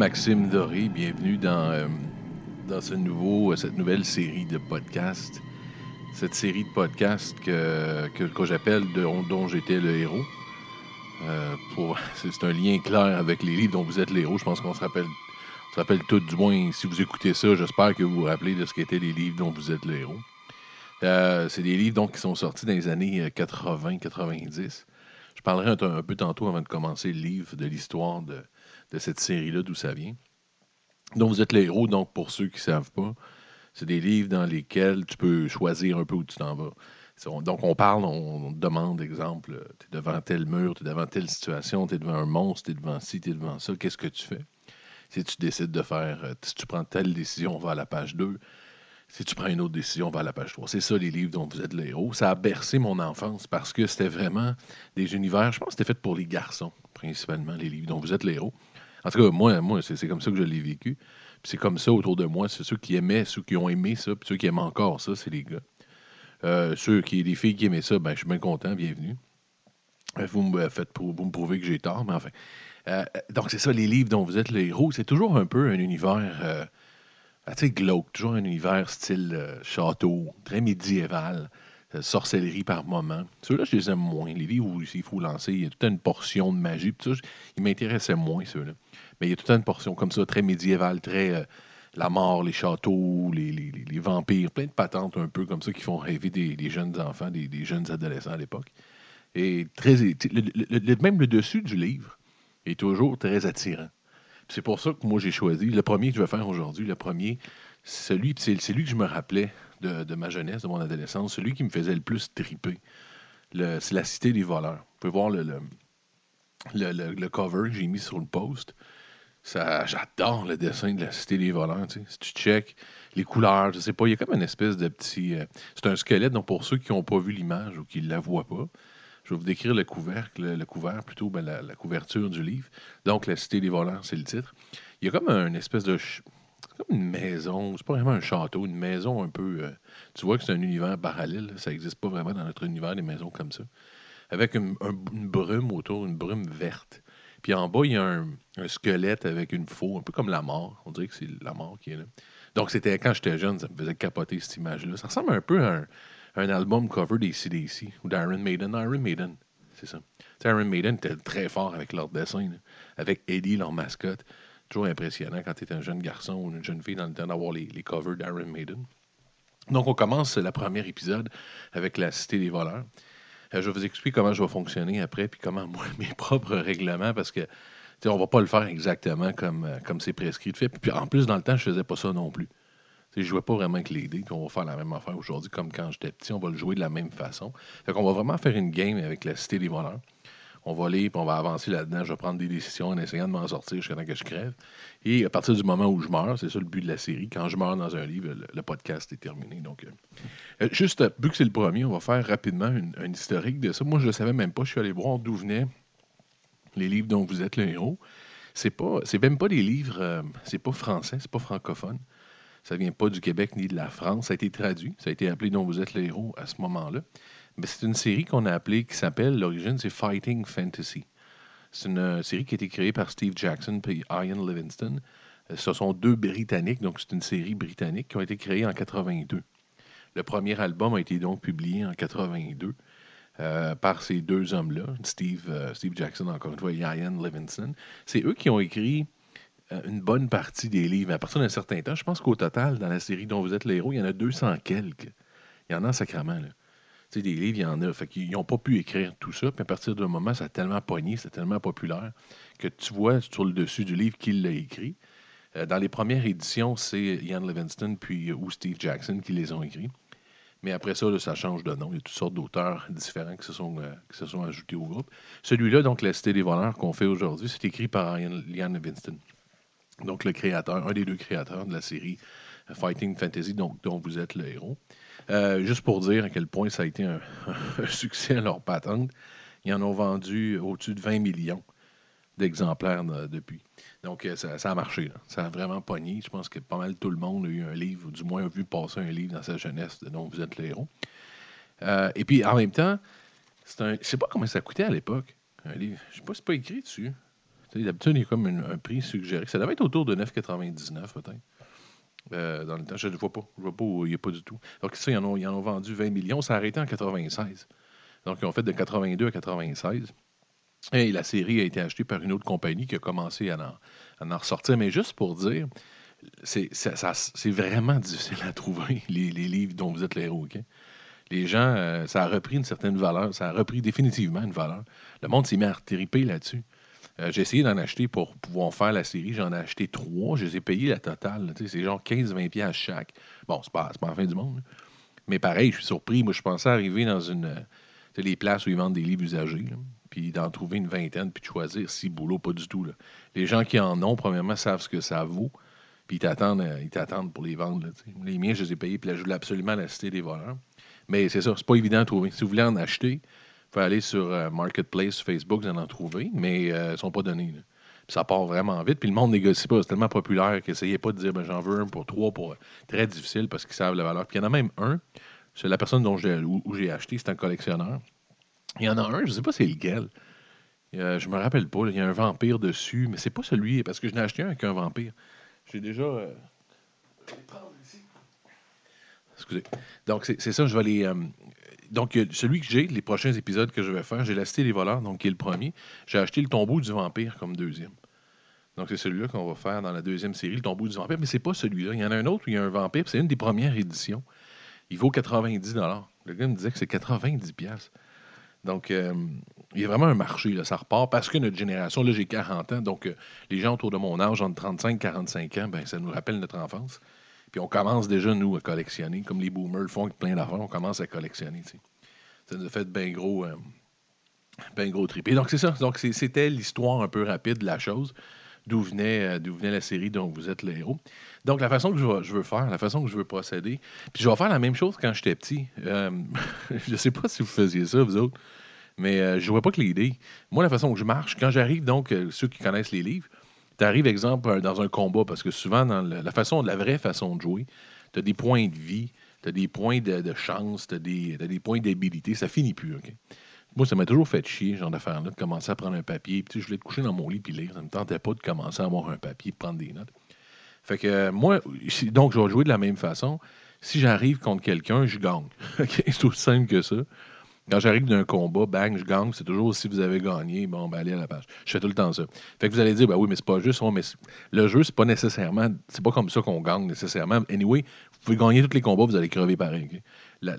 Maxime Doré. Bienvenue dans, euh, ce nouveau, cette nouvelle série de podcasts. Cette série de podcasts que, j'appelle dont, j'étais le héros. Euh, c'est un lien clair avec les livres dont vous êtes le héros. Je pense qu'on se rappelle, tout, du moins, si vous écoutez ça, j'espère que vous vous rappelez de ce qu'étaient les livres dont vous êtes le héros. Euh, c'est des livres qui sont sortis dans les années 80-90. Je parlerai un, peu tantôt avant de commencer le livre de l'histoire de, de cette série-là, d'où ça vient. dont vous êtes le héros, donc pour ceux qui ne savent pas, c'est des livres dans lesquels tu peux choisir un peu où tu t'en vas. Donc on parle, on demande, exemple, tu es devant tel mur, tu es devant telle situation, tu es devant un monstre, tu es devant ci, tu es devant ça, qu'est-ce que tu fais? Si tu décides de faire, euh, si tu prends telle décision, on va à la page 2. Si tu prends une autre décision, on va à la page 3. C'est ça les livres dont vous êtes le héros. Ça a bercé mon enfance parce que c'était vraiment des univers, je pense que c'était fait pour les garçons, principalement, les livres dont vous êtes le héros. En tout cas, moi, moi c'est comme ça que je l'ai vécu. Puis c'est comme ça autour de moi. C'est ceux qui aimaient, ceux qui ont aimé ça, puis ceux qui aiment encore ça, c'est les gars. Euh, ceux qui, les filles qui aimaient ça, ben, je suis bien content, bienvenue. Euh, vous me faites vous me prouvez que j'ai tort, mais enfin. Euh, donc, c'est ça, les livres dont vous êtes les héros. C'est toujours un peu un univers, tu sais, glauque, toujours un univers style château, très médiéval, sorcellerie par moment. Ceux-là, je les aime moins. Les livres où il faut lancer, il y a toute une portion de magie. Ça, ils m'intéressaient moins, ceux-là. Mais il y a toute une portion comme ça, très médiévale, très euh, la mort, les châteaux, les, les, les, vampires, plein de patentes un peu comme ça qui font rêver des, jeunes enfants, des, jeunes adolescents à l'époque. Et très, le, le, même le dessus du livre est toujours très attirant. C'est pour ça que moi j'ai choisi le premier que je vais faire aujourd'hui. Le premier, celui, c'est lui que je me rappelais de, ma jeunesse, de mon adolescence, celui qui me faisait le plus triper. C'est La Cité des voleurs. Vous pouvez voir le, cover que j'ai mis sur le post. J'adore le dessin de la Cité des voleurs. Si tu check les couleurs, je sais pas, il y a comme une espèce de petit. Euh, c'est un squelette, donc pour ceux qui n'ont pas vu l'image ou qui ne la voient pas, je vais vous décrire le couvercle, le, couvert plutôt, ben, la, la, couverture du livre. Donc, La Cité des voleurs, c'est le titre. Il y a comme une espèce de. Comme une maison, c'est pas vraiment un château, une maison un peu. Euh, tu vois que c'est un univers parallèle, ça n'existe pas vraiment dans notre univers, des maisons comme ça. Avec une, un, une brume autour, une brume verte. Puis en bas, il y a un, squelette avec une faux, un peu comme la mort. On dirait que c'est la mort qui est là. Donc, c'était quand j'étais jeune, ça me faisait capoter cette image-là. Ça ressemble un peu à un, album cover des CDC ou d'Iron Maiden. Iron Maiden, c'est ça. T'sais, Iron Maiden était très fort avec leur dessin, avec Eddie, leur mascotte. Toujours impressionnant quand tu es un jeune garçon ou une jeune fille dans le temps d'avoir les, covers d'Iron Maiden. Donc, on commence le premier épisode avec la Cité des voleurs. Euh, je vous expliquer comment je vais fonctionner après, puis comment moi, mes propres règlements, parce que on ne va pas le faire exactement comme euh, comme c'est prescrit de fait. Puis en plus, dans le temps, je faisais pas ça non plus. Je ne jouais pas vraiment avec les dés, qu'on va faire la même affaire aujourd'hui comme quand j'étais petit, on va le jouer de la même façon. Fait qu'on va vraiment faire une game avec la Cité des voleurs. On va lire, puis on va avancer là-dedans. Je vais prendre des décisions en essayant de m'en sortir jusqu'à temps que je crève. Et à partir du moment où je meurs, c'est ça le but de la série, quand je meurs dans un livre, le, podcast est terminé. Donc, euh, juste, vu que c'est le premier, on va faire rapidement un historique de ça. Moi, je ne savais même pas. Je suis allé voir d'où venaient les livres dont vous êtes le héros. C'est pas, c'est même pas des livres, euh, c'est pas français, c'est pas francophone. Ça vient pas du Québec ni de la France. Ça a été traduit. Ça a été appelé dont vous êtes le héros à ce moment-là. Mais c'est une série qu'on a appelée, qui s'appelle, l'origine, c'est Fighting Fantasy. C'est une euh, série qui a été créée par Steve Jackson et Ian Livingston. Euh, ce sont deux Britanniques, donc c'est une série britannique qui ont été créées en 82. Le premier album a été donc publié en 82 euh, par ces deux hommes-là, Steve, Steve Jackson, encore une fois, et Ian Livingston. C'est eux qui ont écrit une bonne partie des livres. À partir d'un certain temps, je pense qu'au total, dans la série dont vous êtes le héros, il y en a 200 quelques. Il y en a sacrément, là. Sais, des livres, il y en a. Fait qu'ils n'ont pas pu écrire tout ça. Puis à partir d'un moment, ça a tellement pogné, c'est tellement populaire que tu vois sur le dessus du livre qu'il l'a écrit. Euh, dans les premières éditions, c'est Ian Livingston puis, ou Steve Jackson qui les ont écrits. Mais après ça, ça change de nom. Il y a toutes sortes d'auteurs différents qui se, sont, euh, qui se sont ajoutés au groupe. Celui-là, donc, La Cité des voleurs qu'on fait aujourd'hui, c'est écrit par Ian, Ian. Donc, le créateur, un des deux créateurs de la série Fighting Fantasy, donc, dont vous êtes le héros. Euh, juste pour dire à quel point ça a été un, succès à leur patente, ils en ont vendu au-dessus de 20 millions d'exemplaires de, depuis. Donc, euh, ça, a marché. Ça a vraiment pogné. Je pense que pas mal tout le monde a eu un livre, ou du moins a vu passer un livre dans sa jeunesse dont vous êtes le héros. Euh, et puis, en même temps, c'est un, je ne sais pas comment ça coûtait à l'époque, un livre. Je ne sais pas si c'est pas écrit dessus. D'habitude, il y a comme un prix suggéré. Ça devait être autour de 9,99 peut-être. Euh, je ne vois pas. Je vois pas où il n'y a pas du tout. Donc, ça, ils en, ont, vendu 20 millions. Ça a arrêté en 96. Donc, ils ont fait de 82 à 96. Et la série a été achetée par une autre compagnie qui a commencé à en, en ressortir. Mais juste pour dire, c'est vraiment difficile à trouver, les, livres dont vous êtes les héros. Les gens, euh, ça a repris une certaine valeur. Ça a repris définitivement une valeur. Le monde s'est mis à triper là-dessus. Euh, j'ai essayé d'en acheter pour pouvoir faire la série. J'en ai acheté trois. Je les ai payés la totale. C'est genre 15-20$ chaque. Bon, c'est pas, pas la fin du monde. Mais pareil, je suis surpris. Moi, je pensais arriver dans une. les places où ils vendent des livres usagés. puis d'en trouver une vingtaine, puis de choisir si boulot, pas du tout. Les gens qui en ont, premièrement, savent ce que ça vaut. Puis ils t'attendent, euh, pour les vendre. les miens, je les ai payés, puis là, je voulais absolument la cité des voleurs. Mais c'est ça, c'est pas évident à trouver. Si vous voulez en acheter, faut aller sur euh, Marketplace, Facebook, vous en, en trouver, mais euh, ils ne sont pas donnés. ça part vraiment vite. Puis le monde négocie pas. C'est tellement populaire qu'essayez pas de dire ben, j'en veux un pour trois pour très difficile parce qu'ils savent la valeur. Puis il y en a même un, c'est la personne dont j'ai, où, j'ai acheté, c'est un collectionneur. Il y en a un, je ne sais pas c'est lequel. Je je me rappelle pas. Il y a un vampire dessus, mais c'est pas celui, parce que je n'ai acheté un avec un vampire. J'ai déjà. Euh, Excusez. Donc, c'est ça, je vais les. Euh, donc, celui que j'ai, les prochains épisodes que je vais faire, j'ai la Cité des voleurs, donc qui est le premier. J'ai acheté le tombeau du vampire comme deuxième. Donc, c'est celui-là qu'on va faire dans la deuxième série, le tombeau du vampire. Mais c'est pas celui-là. Il y en a un autre où il y a un vampire, c'est une des premières éditions. Il vaut 90 Le gars me disait que c'est 90 donc, euh, il y a vraiment un marché, là, ça repart, parce que notre génération, là, j'ai 40 ans, donc euh, les gens autour de mon âge, entre 35 et 45 ans, ben, ça nous rappelle notre enfance. Puis on commence déjà, nous, à collectionner, comme les boomers le font avec plein d'affaires, on commence à collectionner. Ça nous a fait bien gros, euh, ben gros triper. Donc, c'est ça. Donc, c'était l'histoire un peu rapide de la chose, d'où venait, d'où venait la série dont vous êtes le héros. Donc, la façon que je, veux faire, la façon que je veux procéder, puis je vais faire la même chose quand j'étais petit. Euh, je ne sais pas si vous faisiez ça, vous autres, mais euh, je ne vois pas que l'idée. Moi, la façon que je marche, quand j'arrive, donc, euh, ceux qui connaissent les livres, tu exemple, dans un combat, parce que souvent, dans la, façon, la vraie façon de jouer, tu as des points de vie, tu as des points de, chance, tu as, des points d'habilité, ça finit plus? Moi, ça m'a toujours fait chier, genre d'affaire-là, de commencer à prendre un papier. Puis, je voulais te coucher dans mon lit puis lire. Ça ne me tentait pas de commencer à avoir un papier, prendre des notes. Fait que moi, donc, je vais jouer de la même façon. Si j'arrive contre quelqu'un, je gagne. c'est aussi simple que ça. Quand j'arrive d'un combat, bang, je gagne. C'est toujours si vous avez gagné, bon, ben allez à la page. Je fais tout le temps ça. Fait que vous allez dire, ben oui, mais c'est pas juste. mais le jeu, c'est pas nécessairement. C'est pas comme ça qu'on gagne nécessairement. Anyway, vous pouvez gagner tous les combats, vous allez crever pareil.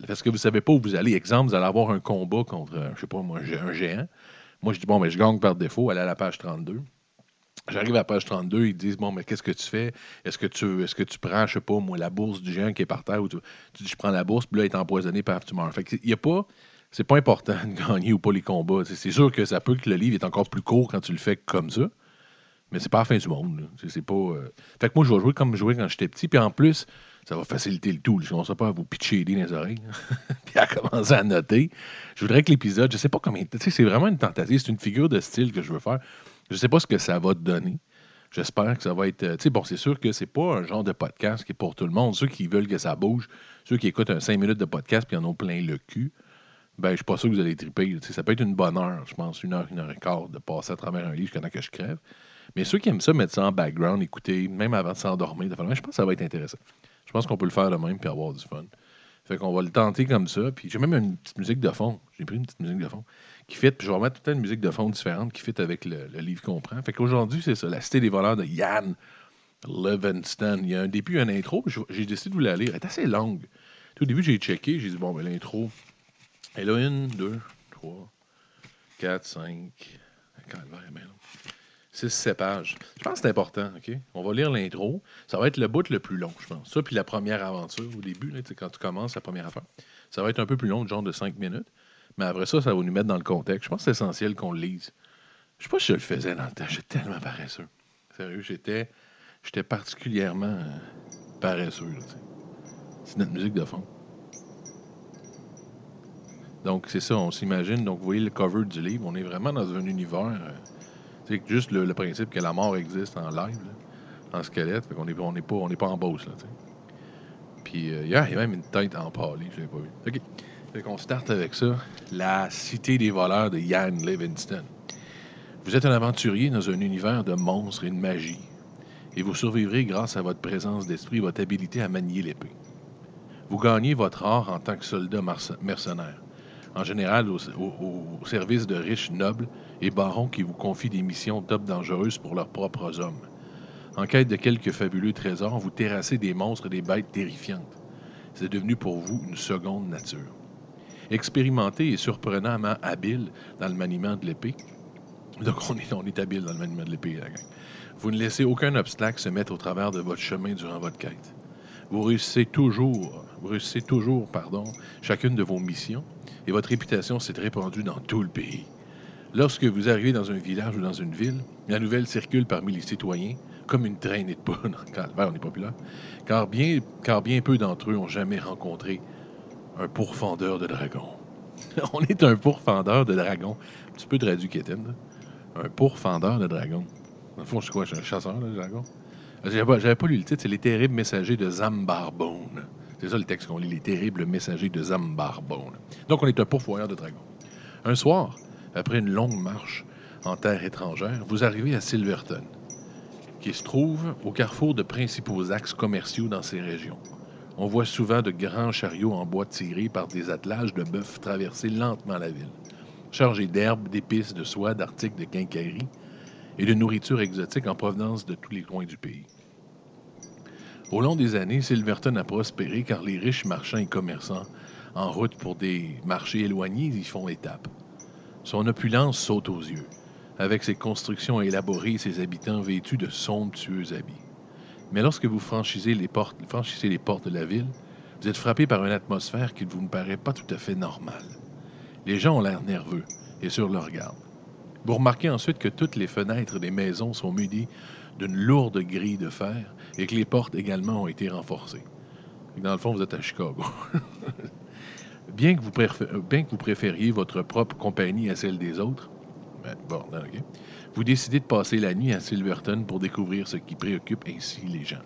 parce que vous savez pas où vous allez. Exemple, vous allez avoir un combat contre, je sais pas moi, un géant. Moi, je dis, bon, mais je gagne par défaut, allez à la page 32. J'arrive à la page 32, ils disent Bon, mais qu'est-ce que tu fais? Est-ce que tu est-ce que tu prends, je sais pas, moi, la bourse du géant qui est par terre ou tu, dis Je prends la bourse, puis là, il est empoisonné, par tu meurs. Fait il y a pas. C'est pas important de gagner ou pas les combats. C'est sûr que ça peut que le livre est encore plus court quand tu le fais comme ça, mais c'est pas la fin du monde. C'est pas. Euh, fait que moi, je vais jouer comme je jouais quand j'étais petit, puis en plus, ça va faciliter le tout. Je commence pas à vous pitcher les oreilles, puis à commencer à noter. Je voudrais que l'épisode, je sais pas combien. C'est vraiment une tentative, c'est une figure de style que je veux faire. Je sais pas ce que ça va te donner. J'espère que ça va être. Euh, tu sais, bon, c'est sûr que c'est pas un genre de podcast qui est pour tout le monde. Ceux qui veulent que ça bouge, ceux qui écoutent un 5 minutes de podcast puis en ont plein le cul, ben, je suis pas sûr que vous allez triper. ça peut être une bonne heure, je pense, une heure, une heure et quart de passer à travers un livre jusqu'à que je crève. Mais ceux qui aiment ça, mettre ça en background, écouter, même avant de s'endormir, je pense que ça va être intéressant. Je pense qu'on peut le faire de même puis avoir du fun. Fait qu'on va le tenter comme ça. Puis j'ai même une petite musique de fond. J'ai pris une petite musique de fond qui fit. Puis je vais remettre toute une musique de fond différente qui fit avec le, livre qu'on prend. Fait qu'aujourd'hui, c'est ça, La Cité des voleurs de Yann Levinston. Il y a un début, une intro. J'ai décidé de vous la lire. Elle est assez longue. Tout au début, j'ai checké. J'ai dit, bon, ben, l'intro. Elle a une, deux, trois, quatre, cinq. Calvaire, ben Six, sept pages. Je pense que c'est important, OK? On va lire l'intro. Ça va être le bout le plus long, je pense. Ça, puis la première aventure au début, là, quand tu commences la première affaire. Ça va être un peu plus long, genre de cinq minutes. Mais après ça, ça va nous mettre dans le contexte. Je pense que c'est essentiel qu'on le lise. Je sais pas si je le faisais dans le temps. J'étais tellement paresseux. Sérieux, j'étais, j'étais particulièrement euh, paresseux. C'est notre musique de fond. Donc, c'est ça, on s'imagine. Donc, vous voyez le cover du livre. On est vraiment dans un univers. c'est euh, juste le, principe que la mort existe en live, en squelette. Fait qu'on n'est on pas, pas en bosse. Là, Puis, euh, il y a même une tête en pâli. Je l'ai pas vu. OK. Fait qu'on starte avec ça. La cité des voleurs de Ian Livingston. Vous êtes un aventurier dans un univers de monstres et de magie, et vous survivrez grâce à votre présence d'esprit votre habilité à manier l'épée. Vous gagnez votre or en tant que soldat mercenaire, en général au, service de riches nobles et barons qui vous confient des missions top dangereuses pour leurs propres hommes. En quête de quelques fabuleux trésors, vous terrassez des monstres et des bêtes terrifiantes. C'est devenu pour vous une seconde nature. Expérimenté et surprenamment habile dans le maniement de l'épée, donc on est, on est habile dans le maniement de l'épée, Vous ne laissez aucun obstacle se mettre au travers de votre chemin durant votre quête. Vous réussissez toujours, réussissez toujours, pardon, chacune de vos missions, et votre réputation s'est répandue dans tout le pays. Lorsque vous arrivez dans un village ou dans une ville, la nouvelle circule parmi les citoyens comme une traînée de poudre. Calvaire, on est populaire. Car bien, peu d'entre eux ont jamais rencontré un pourfendeur de dragons. on est un pourfendeur de dragons. Un petit peu traduit Un pourfendeur de dragons. Dans le fond, je suis quoi? Je suis un chasseur de dragons? J'avais pas lu le titre, c'est Les terribles messagers de Zambarbone. C'est ça le texte qu'on lit, Les terribles messagers de Zambarbone. Donc, on est un pourfoyeur de dragons. Un soir, après une longue marche en terre étrangère, vous arrivez à Silverton qui se trouve au carrefour de principaux axes commerciaux dans ces régions. On voit souvent de grands chariots en bois tirés par des attelages de bœufs traverser lentement la ville, chargés d'herbes, d'épices, de soie, d'articles de quincaillerie et de nourriture exotique en provenance de tous les coins du pays. Au long des années, Silverton a prospéré car les riches marchands et commerçants, en route pour des marchés éloignés, y font étape. Son opulence saute aux yeux avec ses constructions élaborées et ses habitants vêtus de somptueux habits. Mais lorsque vous franchissez les, portes, de la ville, vous êtes frappé par une atmosphère qui ne vous paraît pas tout à fait normale. Les gens ont l'air nerveux et sur leur garde. Vous remarquez ensuite que toutes les fenêtres des maisons sont munies d'une lourde grille de fer et que les portes également ont été renforcées. Dans le fond, vous êtes à Chicago. bien, que vous préfériez votre propre compagnie à celle des autres, ben, vous décidez de passer la nuit à Silverton pour découvrir ce qui préoccupe ainsi les gens.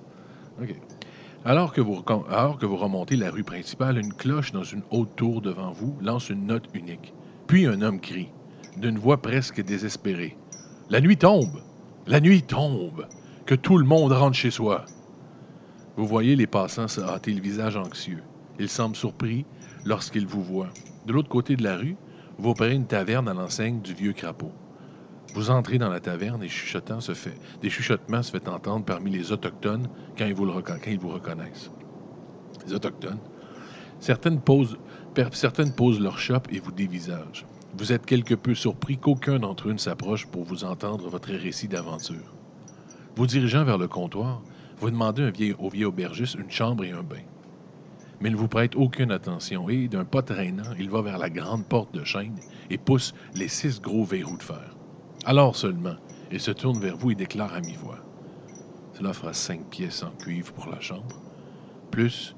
Alors, que vous, alors que vous remontez la rue principale, une cloche dans une haute tour devant vous lance une note unique. Puis un homme crie, d'une voix presque désespérée. La nuit tombe! La nuit tombe! Que tout le monde rentre chez soi! Vous voyez les passants se hâter le visage anxieux. Ils semblent surpris lorsqu'ils vous voient. De l'autre côté de la rue, vous opérez une taverne à l'enseigne du vieux crapaud. Vous entrez dans la taverne et chuchotant se fait, des chuchotements se fait entendre parmi les Autochtones quand ils vous, reconnaissent. Les Autochtones. Certaines posent, certaines posent leur chope et vous dévisagent. Vous êtes quelque peu surpris qu'aucun d'entre eux ne s'approche pour vous entendre votre récit d'aventure. Vous dirigeant vers le comptoir, vous demandez un vieil, au vieil aubergiste une chambre et un bain mais il ne vous prête aucune attention et, d'un pas traînant, il va vers la grande porte de chêne et pousse les six gros verrous de fer. Alors seulement, il se tourne vers vous et déclare à mi-voix. Cela fera cinq pièces en cuivre pour la chambre, plus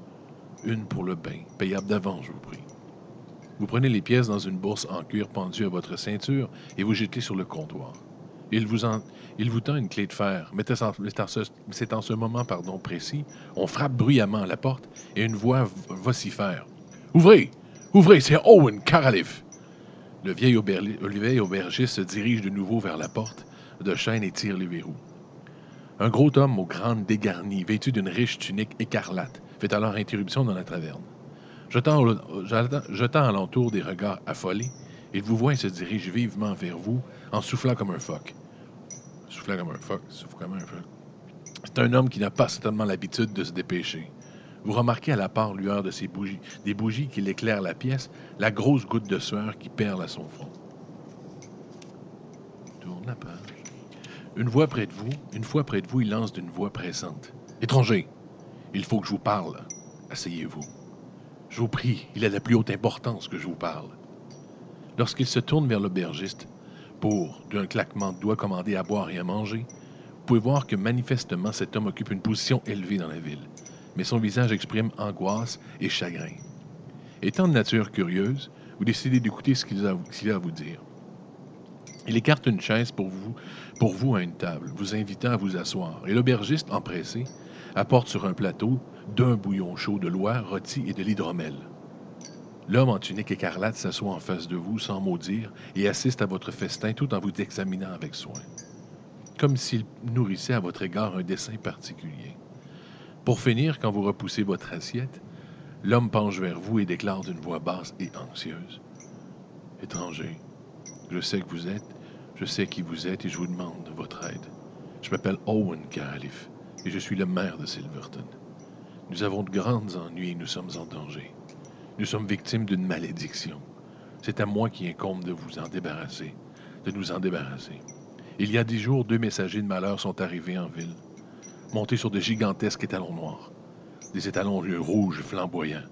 une pour le bain, payable d'avance, je vous prie. Vous prenez les pièces dans une bourse en cuir pendue à votre ceinture et vous jetez sur le comptoir. Il vous, vous tend une clé de fer, mais c'est en ce moment pardon, précis. On frappe bruyamment à la porte et une voix vocifère. Ouvrez! Ouvrez, c'est Owen Caralif! Le vieil, aubergiste se dirige de nouveau vers la porte de chêne et tire les verrous. Un gros homme aux grandes dégarnies, vêtu d'une riche tunique écarlate, fait alors interruption dans la taverne. Jetant, jetant alentour des regards affolés, il vous voit et se dirige vivement vers vous en soufflant comme un phoque. Soufflant comme un phoque, souffle comme un phoque. C'est un homme qui n'a pas certainement l'habitude de se dépêcher. Vous remarquez à la part lueur de ses bougies, des bougies qui l'éclairent la pièce, la grosse goutte de sueur qui perle à son front. Tourne la page. Une voix près de vous, une fois près de vous, il lance d'une voix pressante. Étranger, il faut que je vous parle. Asseyez-vous. Je vous prie, il a la plus haute importance que je vous parle. Lorsqu'il se tourne vers l'aubergiste pour, d'un claquement de doigts, commander à boire et à manger, vous pouvez voir que manifestement cet homme occupe une position élevée dans la ville, mais son visage exprime angoisse et chagrin. Étant de nature curieuse, vous décidez d'écouter ce qu'il a, à vous dire. Il écarte une chaise pour vous, pour vous à une table, vous invitant à vous asseoir, et l'aubergiste, empressé, apporte sur un plateau d'un bouillon chaud de loire, rôti et de l'hydromel. L'homme en tunique écarlate s'assoit en face de vous sans mot dire et assiste à votre festin tout en vous examinant avec soin, comme s'il nourrissait à votre égard un dessein particulier. Pour finir, quand vous repoussez votre assiette, l'homme penche vers vous et déclare d'une voix basse et anxieuse. Étranger, je sais que vous êtes, je sais qui vous êtes et je vous demande votre aide. Je m'appelle Owen Caralif et je suis le maire de Silverton. Nous avons de grands ennuis et nous sommes en danger. Nous sommes victimes d'une malédiction. C'est à moi qui incombe de vous en débarrasser, de nous en débarrasser. Il y a dix jours, deux messagers de malheur sont arrivés en ville, montés sur de gigantesques étalons noirs, des étalons rouges flamboyants.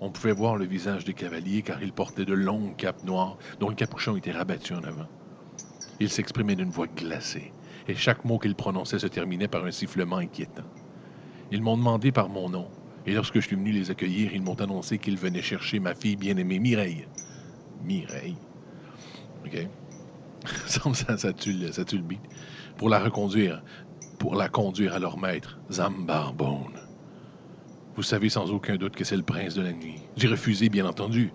On pouvait voir le visage des cavaliers car ils portaient de longues capes noires dont le capuchon était rabattu en avant. Ils s'exprimaient d'une voix glacée, et chaque mot qu'ils prononçaient se terminait par un sifflement inquiétant. Ils m'ont demandé par mon nom, et lorsque je suis venu les accueillir, ils m'ont annoncé qu'ils venaient chercher ma fille bien-aimée Mireille. Mireille. OK. ça, ça, tue le, ça. Pour la reconduire, pour la conduire à leur maître, Zambarbone. Vous savez sans aucun doute que c'est le prince de la nuit. J'ai refusé, bien entendu,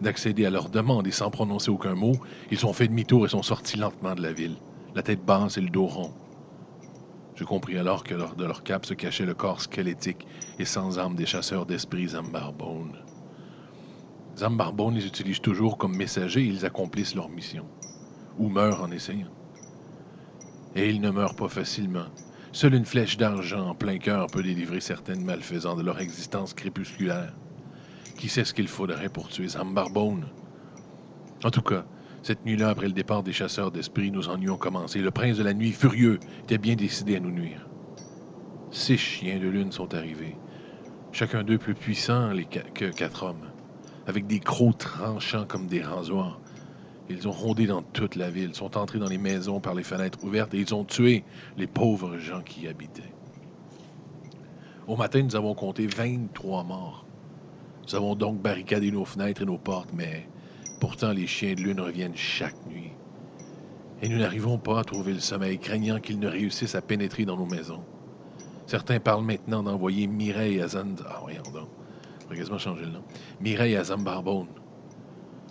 d'accéder à leur demande et sans prononcer aucun mot, ils ont fait demi-tour et sont sortis lentement de la ville, la tête basse et le dos rond. Je compris alors que lors de leur cap se cachait le corps squelettique et sans âme des chasseurs d'esprits Zambarbone. Zambarbone les utilise toujours comme messagers et ils accomplissent leur mission, ou meurent en essayant. Et ils ne meurent pas facilement. Seule une flèche d'argent en plein cœur peut délivrer certaines malfaisants de leur existence crépusculaire. Qui sait ce qu'il faudrait pour tuer Zambarbone? En tout cas, cette nuit-là, après le départ des chasseurs d'esprits, nos ennuis ont commencé. Le prince de la nuit, furieux, était bien décidé à nous nuire. Six chiens de lune sont arrivés, chacun d'eux plus puissant que quatre hommes, avec des crocs tranchants comme des rasoirs. Ils ont rôdé dans toute la ville, sont entrés dans les maisons par les fenêtres ouvertes et ils ont tué les pauvres gens qui y habitaient. Au matin, nous avons compté 23 morts. Nous avons donc barricadé nos fenêtres et nos portes, mais Pourtant, les chiens de lune reviennent chaque nuit. Et nous n'arrivons pas à trouver le sommeil, craignant qu'ils ne réussissent à pénétrer dans nos maisons. Certains parlent maintenant d'envoyer Mireille à Zand... Ah, voyons donc. Quasiment le nom. Mireille à Zambarbone.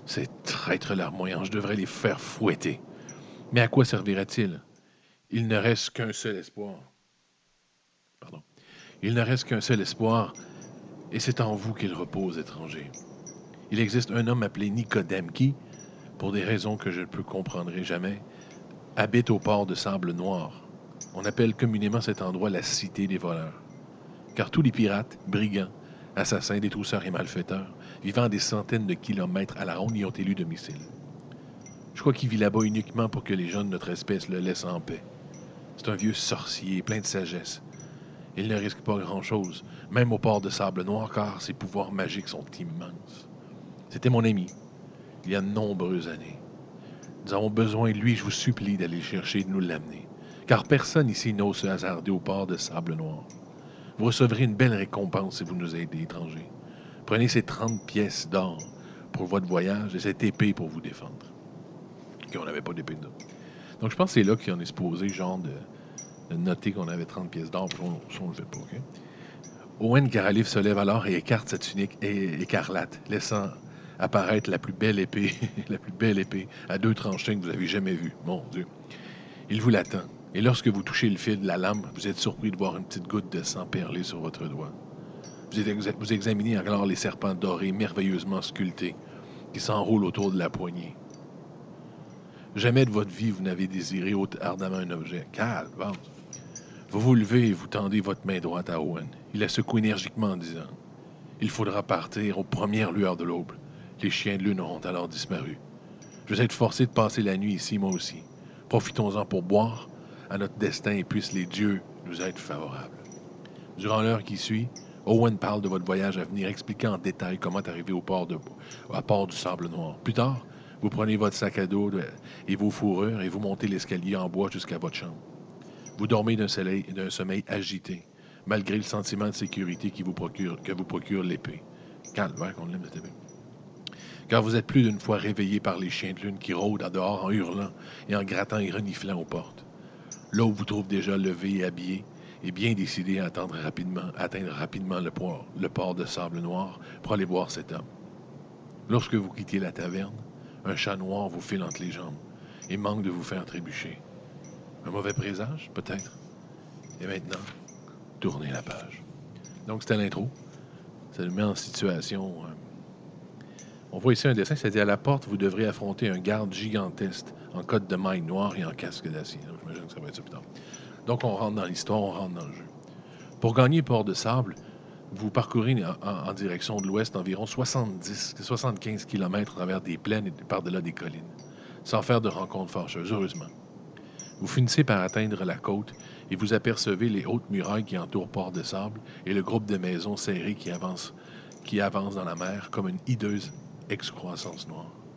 Ces traîtres larmoyants, je devrais les faire fouetter. Mais à quoi servirait-il? Il ne reste qu'un seul espoir. Pardon. Il ne reste qu'un seul espoir, et c'est en vous qu'il repose, étranger il existe un homme appelé Nicodème qui, pour des raisons que je ne peux comprendre jamais, habite au port de Sable Noir. On appelle communément cet endroit la cité des voleurs. Car tous les pirates, brigands, assassins, détrousseurs et malfaiteurs, vivant des centaines de kilomètres à la ronde, y ont élu domicile. Je crois qu'il vit là-bas uniquement pour que les gens de notre espèce le laissent en paix. C'est un vieux sorcier, plein de sagesse. Il ne risque pas grand-chose, même au port de Sable Noir, car ses pouvoirs magiques sont immenses. C'était mon ami, il y a de nombreuses années. Nous avons besoin de lui, je vous supplie d'aller le chercher et de nous l'amener, car personne ici n'ose se hasarder au port de Sable Noir. Vous recevrez une belle récompense si vous nous aidez, étrangers. Prenez ces 30 pièces d'or pour votre voyage et cette épée pour vous défendre. OK, on n'avait pas d'épée de Donc, je pense que c'est là qu'on est supposé, genre, de, noter qu'on avait 30 pièces d'or, puis on ne le fait pas, OK? Owen Caralif se lève alors et écarte sa tunique écarlate, laissant apparaître la plus belle épée, la plus belle épée à deux tranchants que vous avez jamais vue. Mon Dieu. Il vous l'attend. Et lorsque vous touchez le fil de la lame, vous êtes surpris de voir une petite goutte de sang perler sur votre doigt. Vous, examinez alors les serpents dorés merveilleusement sculptés qui s'enroulent autour de la poignée. Jamais de votre vie vous n'avez désiré ardemment un objet. Calme, Vous vous levez et vous tendez votre main droite à Owen. Il la secoue énergiquement en disant Il faudra partir aux premières lueurs de l'aube. Les chiens de lune auront alors disparu. Je vais être forcé de passer la nuit ici, moi aussi. Profitons-en pour boire à notre destin et puissent les dieux nous être favorables. Durant l'heure qui suit, Owen parle de votre voyage à venir, expliquant en détail comment arriver au port, de, à port du Sable Noir. Plus tard, vous prenez votre sac à dos et vos fourrures et vous montez l'escalier en bois jusqu'à votre chambre. Vous dormez d'un sommeil agité, malgré le sentiment de sécurité que vous procure l'épée. Calme, qu'on l'aime, cette car vous êtes plus d'une fois réveillé par les chiens de lune qui rôdent à dehors en hurlant et en grattant et reniflant aux portes. L'eau vous trouve déjà levé et habillé, et bien décidé à atteindre rapidement, atteindre rapidement le port, le port de sable noir pour aller voir cet homme. Lorsque vous quittez la taverne, un chat noir vous file entre les jambes et manque de vous faire trébucher. Un mauvais présage, peut-être? Et maintenant, tournez la page. Donc, c'était l'intro. Ça nous met en situation. On voit ici un dessin, c'est-à-dire à la porte, vous devrez affronter un garde gigantesque en cotte de maille noire et en casque d'acier. J'imagine que ça va être ça plus. Donc, on rentre dans l'histoire, on rentre dans le jeu. Pour gagner Port de Sable, vous parcourez en direction de l'ouest environ 70, 75 km à travers des plaines et par-delà des collines, sans faire de rencontres fâcheuses, heureusement. Vous finissez par atteindre la côte et vous apercevez les hautes murailles qui entourent Port de Sable et le groupe de maisons serrées qui avance, qui avance dans la mer comme une hideuse excroissance noire.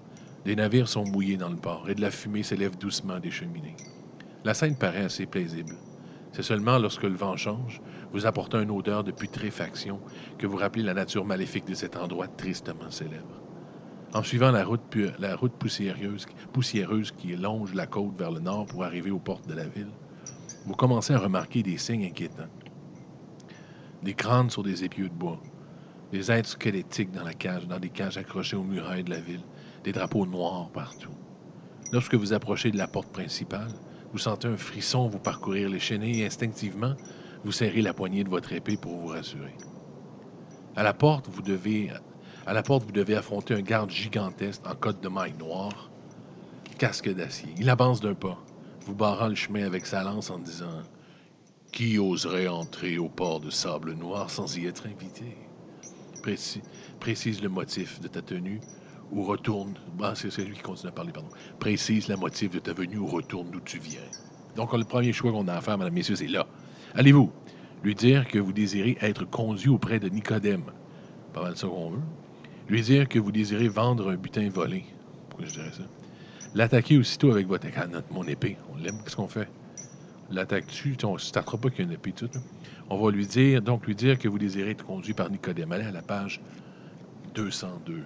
Les navires sont mouillés dans le port et de la fumée s'élève doucement des cheminées. La scène paraît assez paisible. C'est seulement lorsque le vent change, vous apportant une odeur de putréfaction, que vous rappelez la nature maléfique de cet endroit tristement célèbre. En suivant la route, pu- la route poussiéreuse, poussiéreuse qui longe la côte vers le nord pour arriver aux portes de la ville, vous commencez à remarquer des signes inquiétants. Des crânes sur des épieux de bois, des êtres squelettiques dans la cage, dans des cages accrochées aux murailles de la ville, des drapeaux noirs partout. Lorsque vous approchez de la porte principale, vous sentez un frisson vous parcourir les chenilles et instinctivement, vous serrez la poignée de votre épée pour vous rassurer. À la porte, vous devez, à la porte, vous devez affronter un garde gigantesque en cotte de maille noire, casque d'acier. Il avance d'un pas, vous barrant le chemin avec sa lance en disant Qui oserait entrer au port de sable noir sans y être invité Précis- Précise le motif de ta tenue ou retourne. Ah, c'est lui qui continue à parler, pardon. Précise le motif de ta venue ou retourne d'où tu viens. Donc, le premier choix qu'on a à faire, mesdames, messieurs, c'est là. Allez-vous lui dire que vous désirez être conduit auprès de Nicodème? Pas mal ça qu'on veut. Lui dire que vous désirez vendre un butin volé. Pourquoi je dirais ça? L'attaquer aussitôt avec votre ah, notre- mon épée. On l'aime. Qu'est-ce qu'on fait? L'attaque-tu? On ne pas qu'il y a une épée tout. On va lui dire, donc lui dire que vous désirez être conduit par Nicodème. Allez à la page 202.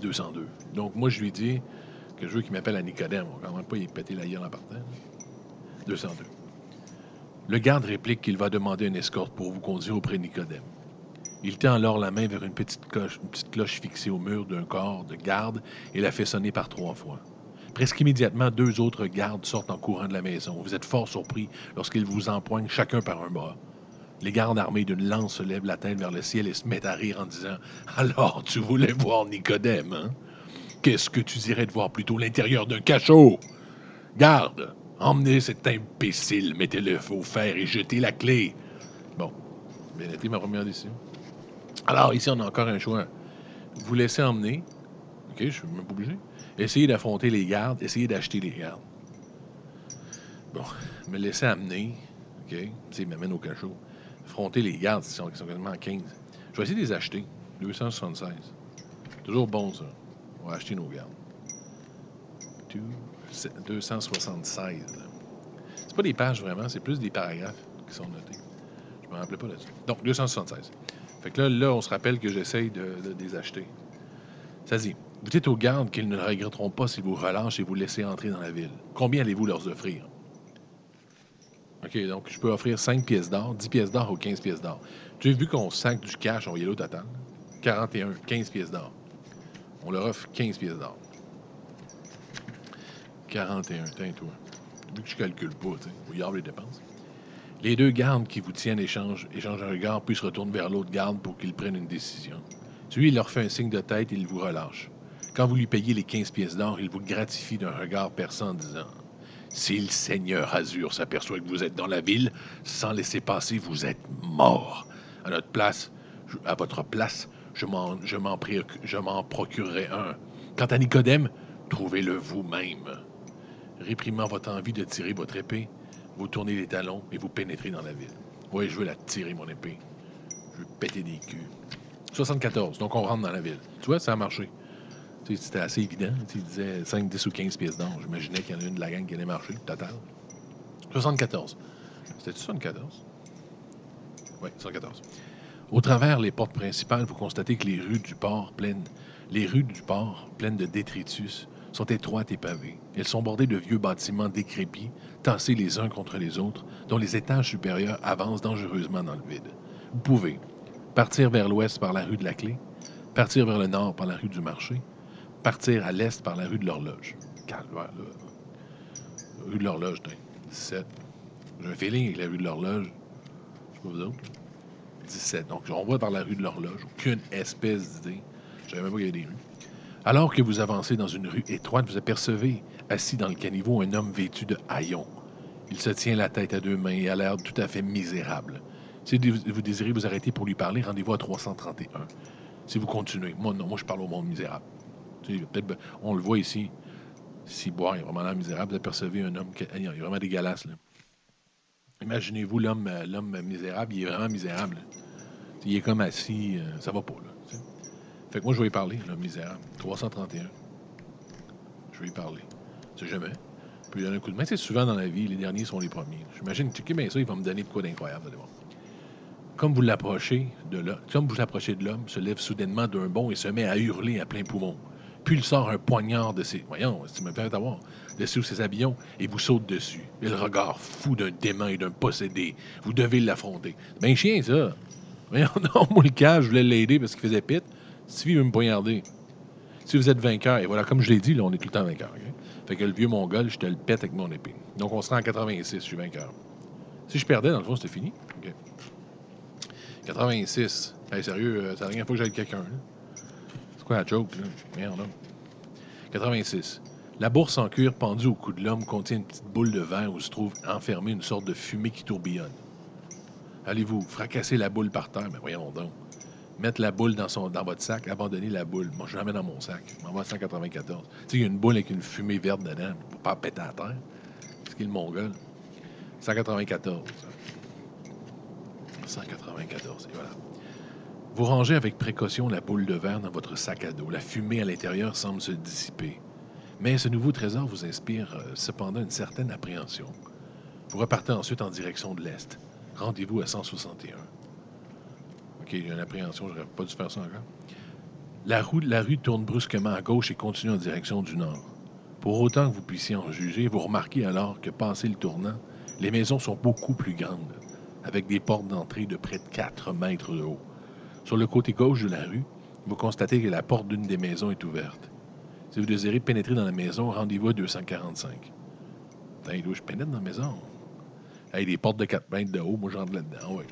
202. Donc, moi, je lui dis que je veux qu'il m'appelle à Nicodème. On va quand même pas y péter la gueule en partant. là. 202. Le garde réplique qu'il va demander une escorte pour vous conduire auprès de Nicodème. Il tend alors la main vers une petite cloche fixée au mur d'un corps de garde et la fait sonner par trois fois. Presque immédiatement, deux autres gardes sortent en courant de la maison. Vous êtes fort surpris lorsqu'ils vous empoignent chacun par un bras. Les gardes armés d'une lance se lèvent la tête vers le ciel et se mettent à rire en disant Alors, tu voulais voir Nicodème, hein? Qu'est-ce que tu dirais de voir plutôt l'intérieur d'un cachot? Garde, emmenez cet imbécile, mettez-le au fer et jetez la clé. Bon, bien été ma première décision. Alors, ici, on a encore un choix. Vous laissez emmener. OK, je suis même pas obligé. Essayez d'affronter les gardes, essayez d'acheter les gardes. Bon, me laisser amener. OK, tu m'amène au cachot. Affronter les gardes, ils sont, ils sont quasiment à 15. Je vais essayer de les acheter. 276. Toujours bon, ça. On va acheter nos gardes. Two- c'est 276. C'est pas des pages vraiment, c'est plus des paragraphes qui sont notés. Je me rappelais pas là-dessus. Donc, 276. Fait que là, là, on se rappelle que j'essaye de, les acheter. Ça dit, dites aux gardes qu'ils ne le regretteront pas s'ils vous relâchent et vous laissez entrer dans la ville. Combien allez-vous leur offrir? OK, donc je peux offrir 5 pièces d'or, 10 pièces d'or ou 15 pièces d'or. Tu as vu qu'on sac du cash, on y est là au total. 41, 15 pièces d'or. On leur offre 15 pièces d'or. 41, tiens, toi. Vu que je calcule pas, tu sais, avoir les dépenses. Les deux gardes qui vous tiennent échangent, échangent un regard, puis se retournent vers l'autre garde pour qu'il prenne une décision. Celui, il leur fait un signe de tête et il vous relâche. Quand vous lui payez les 15 pièces d'or, il vous gratifie d'un regard perçant en disant Si le Seigneur Azur s'aperçoit que vous êtes dans la ville, sans laisser passer, vous êtes mort. À notre place, à votre place, je m'en procurerai un. Quant à Nicodème, trouvez-le vous-même. Réprimant votre envie de tirer votre épée, vous tournez les talons et vous pénétrez dans la ville. Oui, je veux la tirer, mon épée. Je veux péter des culs. 74, donc on rentre dans la ville. Tu vois, ça a marché. C'était assez évident. Il disait 5, 10 ou 15 pièces d'or. J'imaginais qu'il y en a une de la gang qui allait marcher, total. 74. C'était-tu 74? Oui, 74. Au travers les portes principales, vous constatez que les rues du port pleines, les rues du port pleines de détritus sont étroites et pavées. Elles sont bordées de vieux bâtiments décrépits, tassés les uns contre les autres, dont les étages supérieurs avancent dangereusement dans le vide. Vous pouvez partir vers l'ouest par la rue de la Clé, Partir vers le nord par la rue du marché. Partir à l'est par la rue de l'horloge. Là. Rue de l'horloge, 17. J'ai un feeling avec la rue de l'horloge. Je sais pas vous autres. 17. Donc, on va par la rue de l'horloge. Aucune espèce d'idée. Je savais même pas qu'il y avait des rues. Alors que vous avancez dans une rue étroite, vous apercevez, assis dans le caniveau, un homme vêtu de haillons. Il se tient la tête à deux mains et a l'air tout à fait misérable. Si vous désirez vous arrêter pour lui parler, rendez-vous à 331. Si vous continuez. Moi, non, moi, je parle au monde misérable. On le voit ici. Si boire, il est vraiment l'air misérable. Vous apercevez un homme qui il est vraiment dégueulasse. Imaginez-vous l'homme, euh, l'homme misérable, il est vraiment misérable. Il est comme assis, euh, ça va pas. Là, fait que moi, je vais y parler, l'homme misérable. 331. Je vais y parler. C'est jamais. Puis donner un coup de main. C'est souvent dans la vie, les derniers sont les premiers. J'imagine que bien ça, il va me donner de quoi d'incroyable. Comme vous l'approchez de l'homme, comme vous approchez de l'homme, se lève soudainement d'un bond et se met à hurler à plein poumon. Puis il sort un poignard de ses. Voyons, si tu me permets d'avoir. De sous ses habillons et vous saute dessus. Et le regard fou d'un démon et d'un possédé. Vous devez l'affronter. Ben chien, ça. Voyons, non, moi le cas, je voulais l'aider parce qu'il faisait pit. Si veut me poignarder. Si vous êtes vainqueur, et voilà, comme je l'ai dit, là, on est tout le temps vainqueur. Fait que le vieux mongol, je te le pète avec mon épée. Donc on sera en 86, je suis vainqueur. Si je perdais, dans le fond, c'était fini. 86. Hey, sérieux, euh, c'est la dernière fois que j'aide quelqu'un. C'est quoi la joke, là? Merde, là. 86. La bourse en cuir pendue au cou de l'homme contient une petite boule de verre où se trouve enfermée une sorte de fumée qui tourbillonne. Allez-vous fracasser la boule par terre? Mais voyons donc. Mettre la boule dans, son, dans votre sac, abandonner la boule. Moi, je jamais dans mon sac. Je m'envoie à 194. Tu sais, il y a une boule avec une fumée verte dedans pour pas péter à terre. C'est qui le mongol? 194. 194, et voilà. Vous rangez avec précaution la boule de verre dans votre sac à dos. La fumée à l'intérieur semble se dissiper. Mais ce nouveau trésor vous inspire euh, cependant une certaine appréhension. Vous repartez ensuite en direction de l'Est. Rendez-vous à 161. OK, il y a une appréhension, je n'aurais pas dû faire ça encore. La rue, la rue tourne brusquement à gauche et continue en direction du nord. Pour autant que vous puissiez en juger, vous remarquez alors que, passé le tournant, les maisons sont beaucoup plus grandes avec des portes d'entrée de près de 4 mètres de haut. Sur le côté gauche de la rue, vous constatez que la porte d'une des maisons est ouverte. Si vous désirez pénétrer dans la maison, rendez-vous à 245. Putain, je pénètre dans la maison? Hey, des portes de 4 mètres de haut, moi j'entre là-dedans, oui.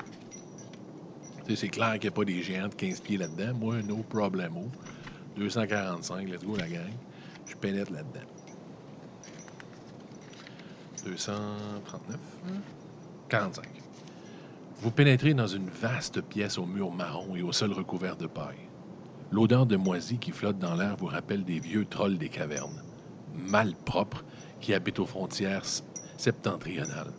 C'est clair qu'il n'y a pas des géants de 15 pieds là-dedans. Moi, no problemo. 245, let's go la gang. Je pénètre là-dedans. 239, 45. Vous pénétrez dans une vaste pièce aux murs marron et au sol recouvert de paille. L'odeur de moisie qui flotte dans l'air vous rappelle des vieux trolls des cavernes, malpropres, qui habitent aux frontières septentrionales.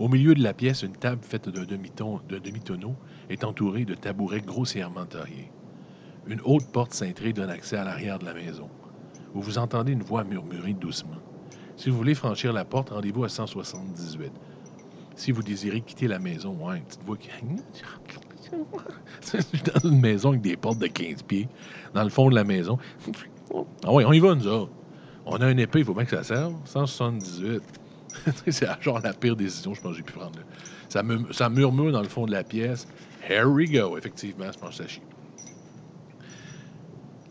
Au milieu de la pièce, une table faite d'un demi-tonneau est entourée de tabourets grossièrement taillés. Une haute porte cintrée donne accès à l'arrière de la maison, vous entendez une voix murmurer doucement. Si vous voulez franchir la porte, rendez-vous à 178. Si vous désirez quitter la maison, ouais, une petite voix qui. dans une maison avec des portes de 15 pieds, dans le fond de la maison. Ah oui, on y va, nous autres. On a une épée, il faut bien que ça serve. 178. c'est genre la pire décision, je pense que j'ai pu prendre. Ça, ça murmure dans le fond de la pièce. Here we go, effectivement, je pense que ça chie.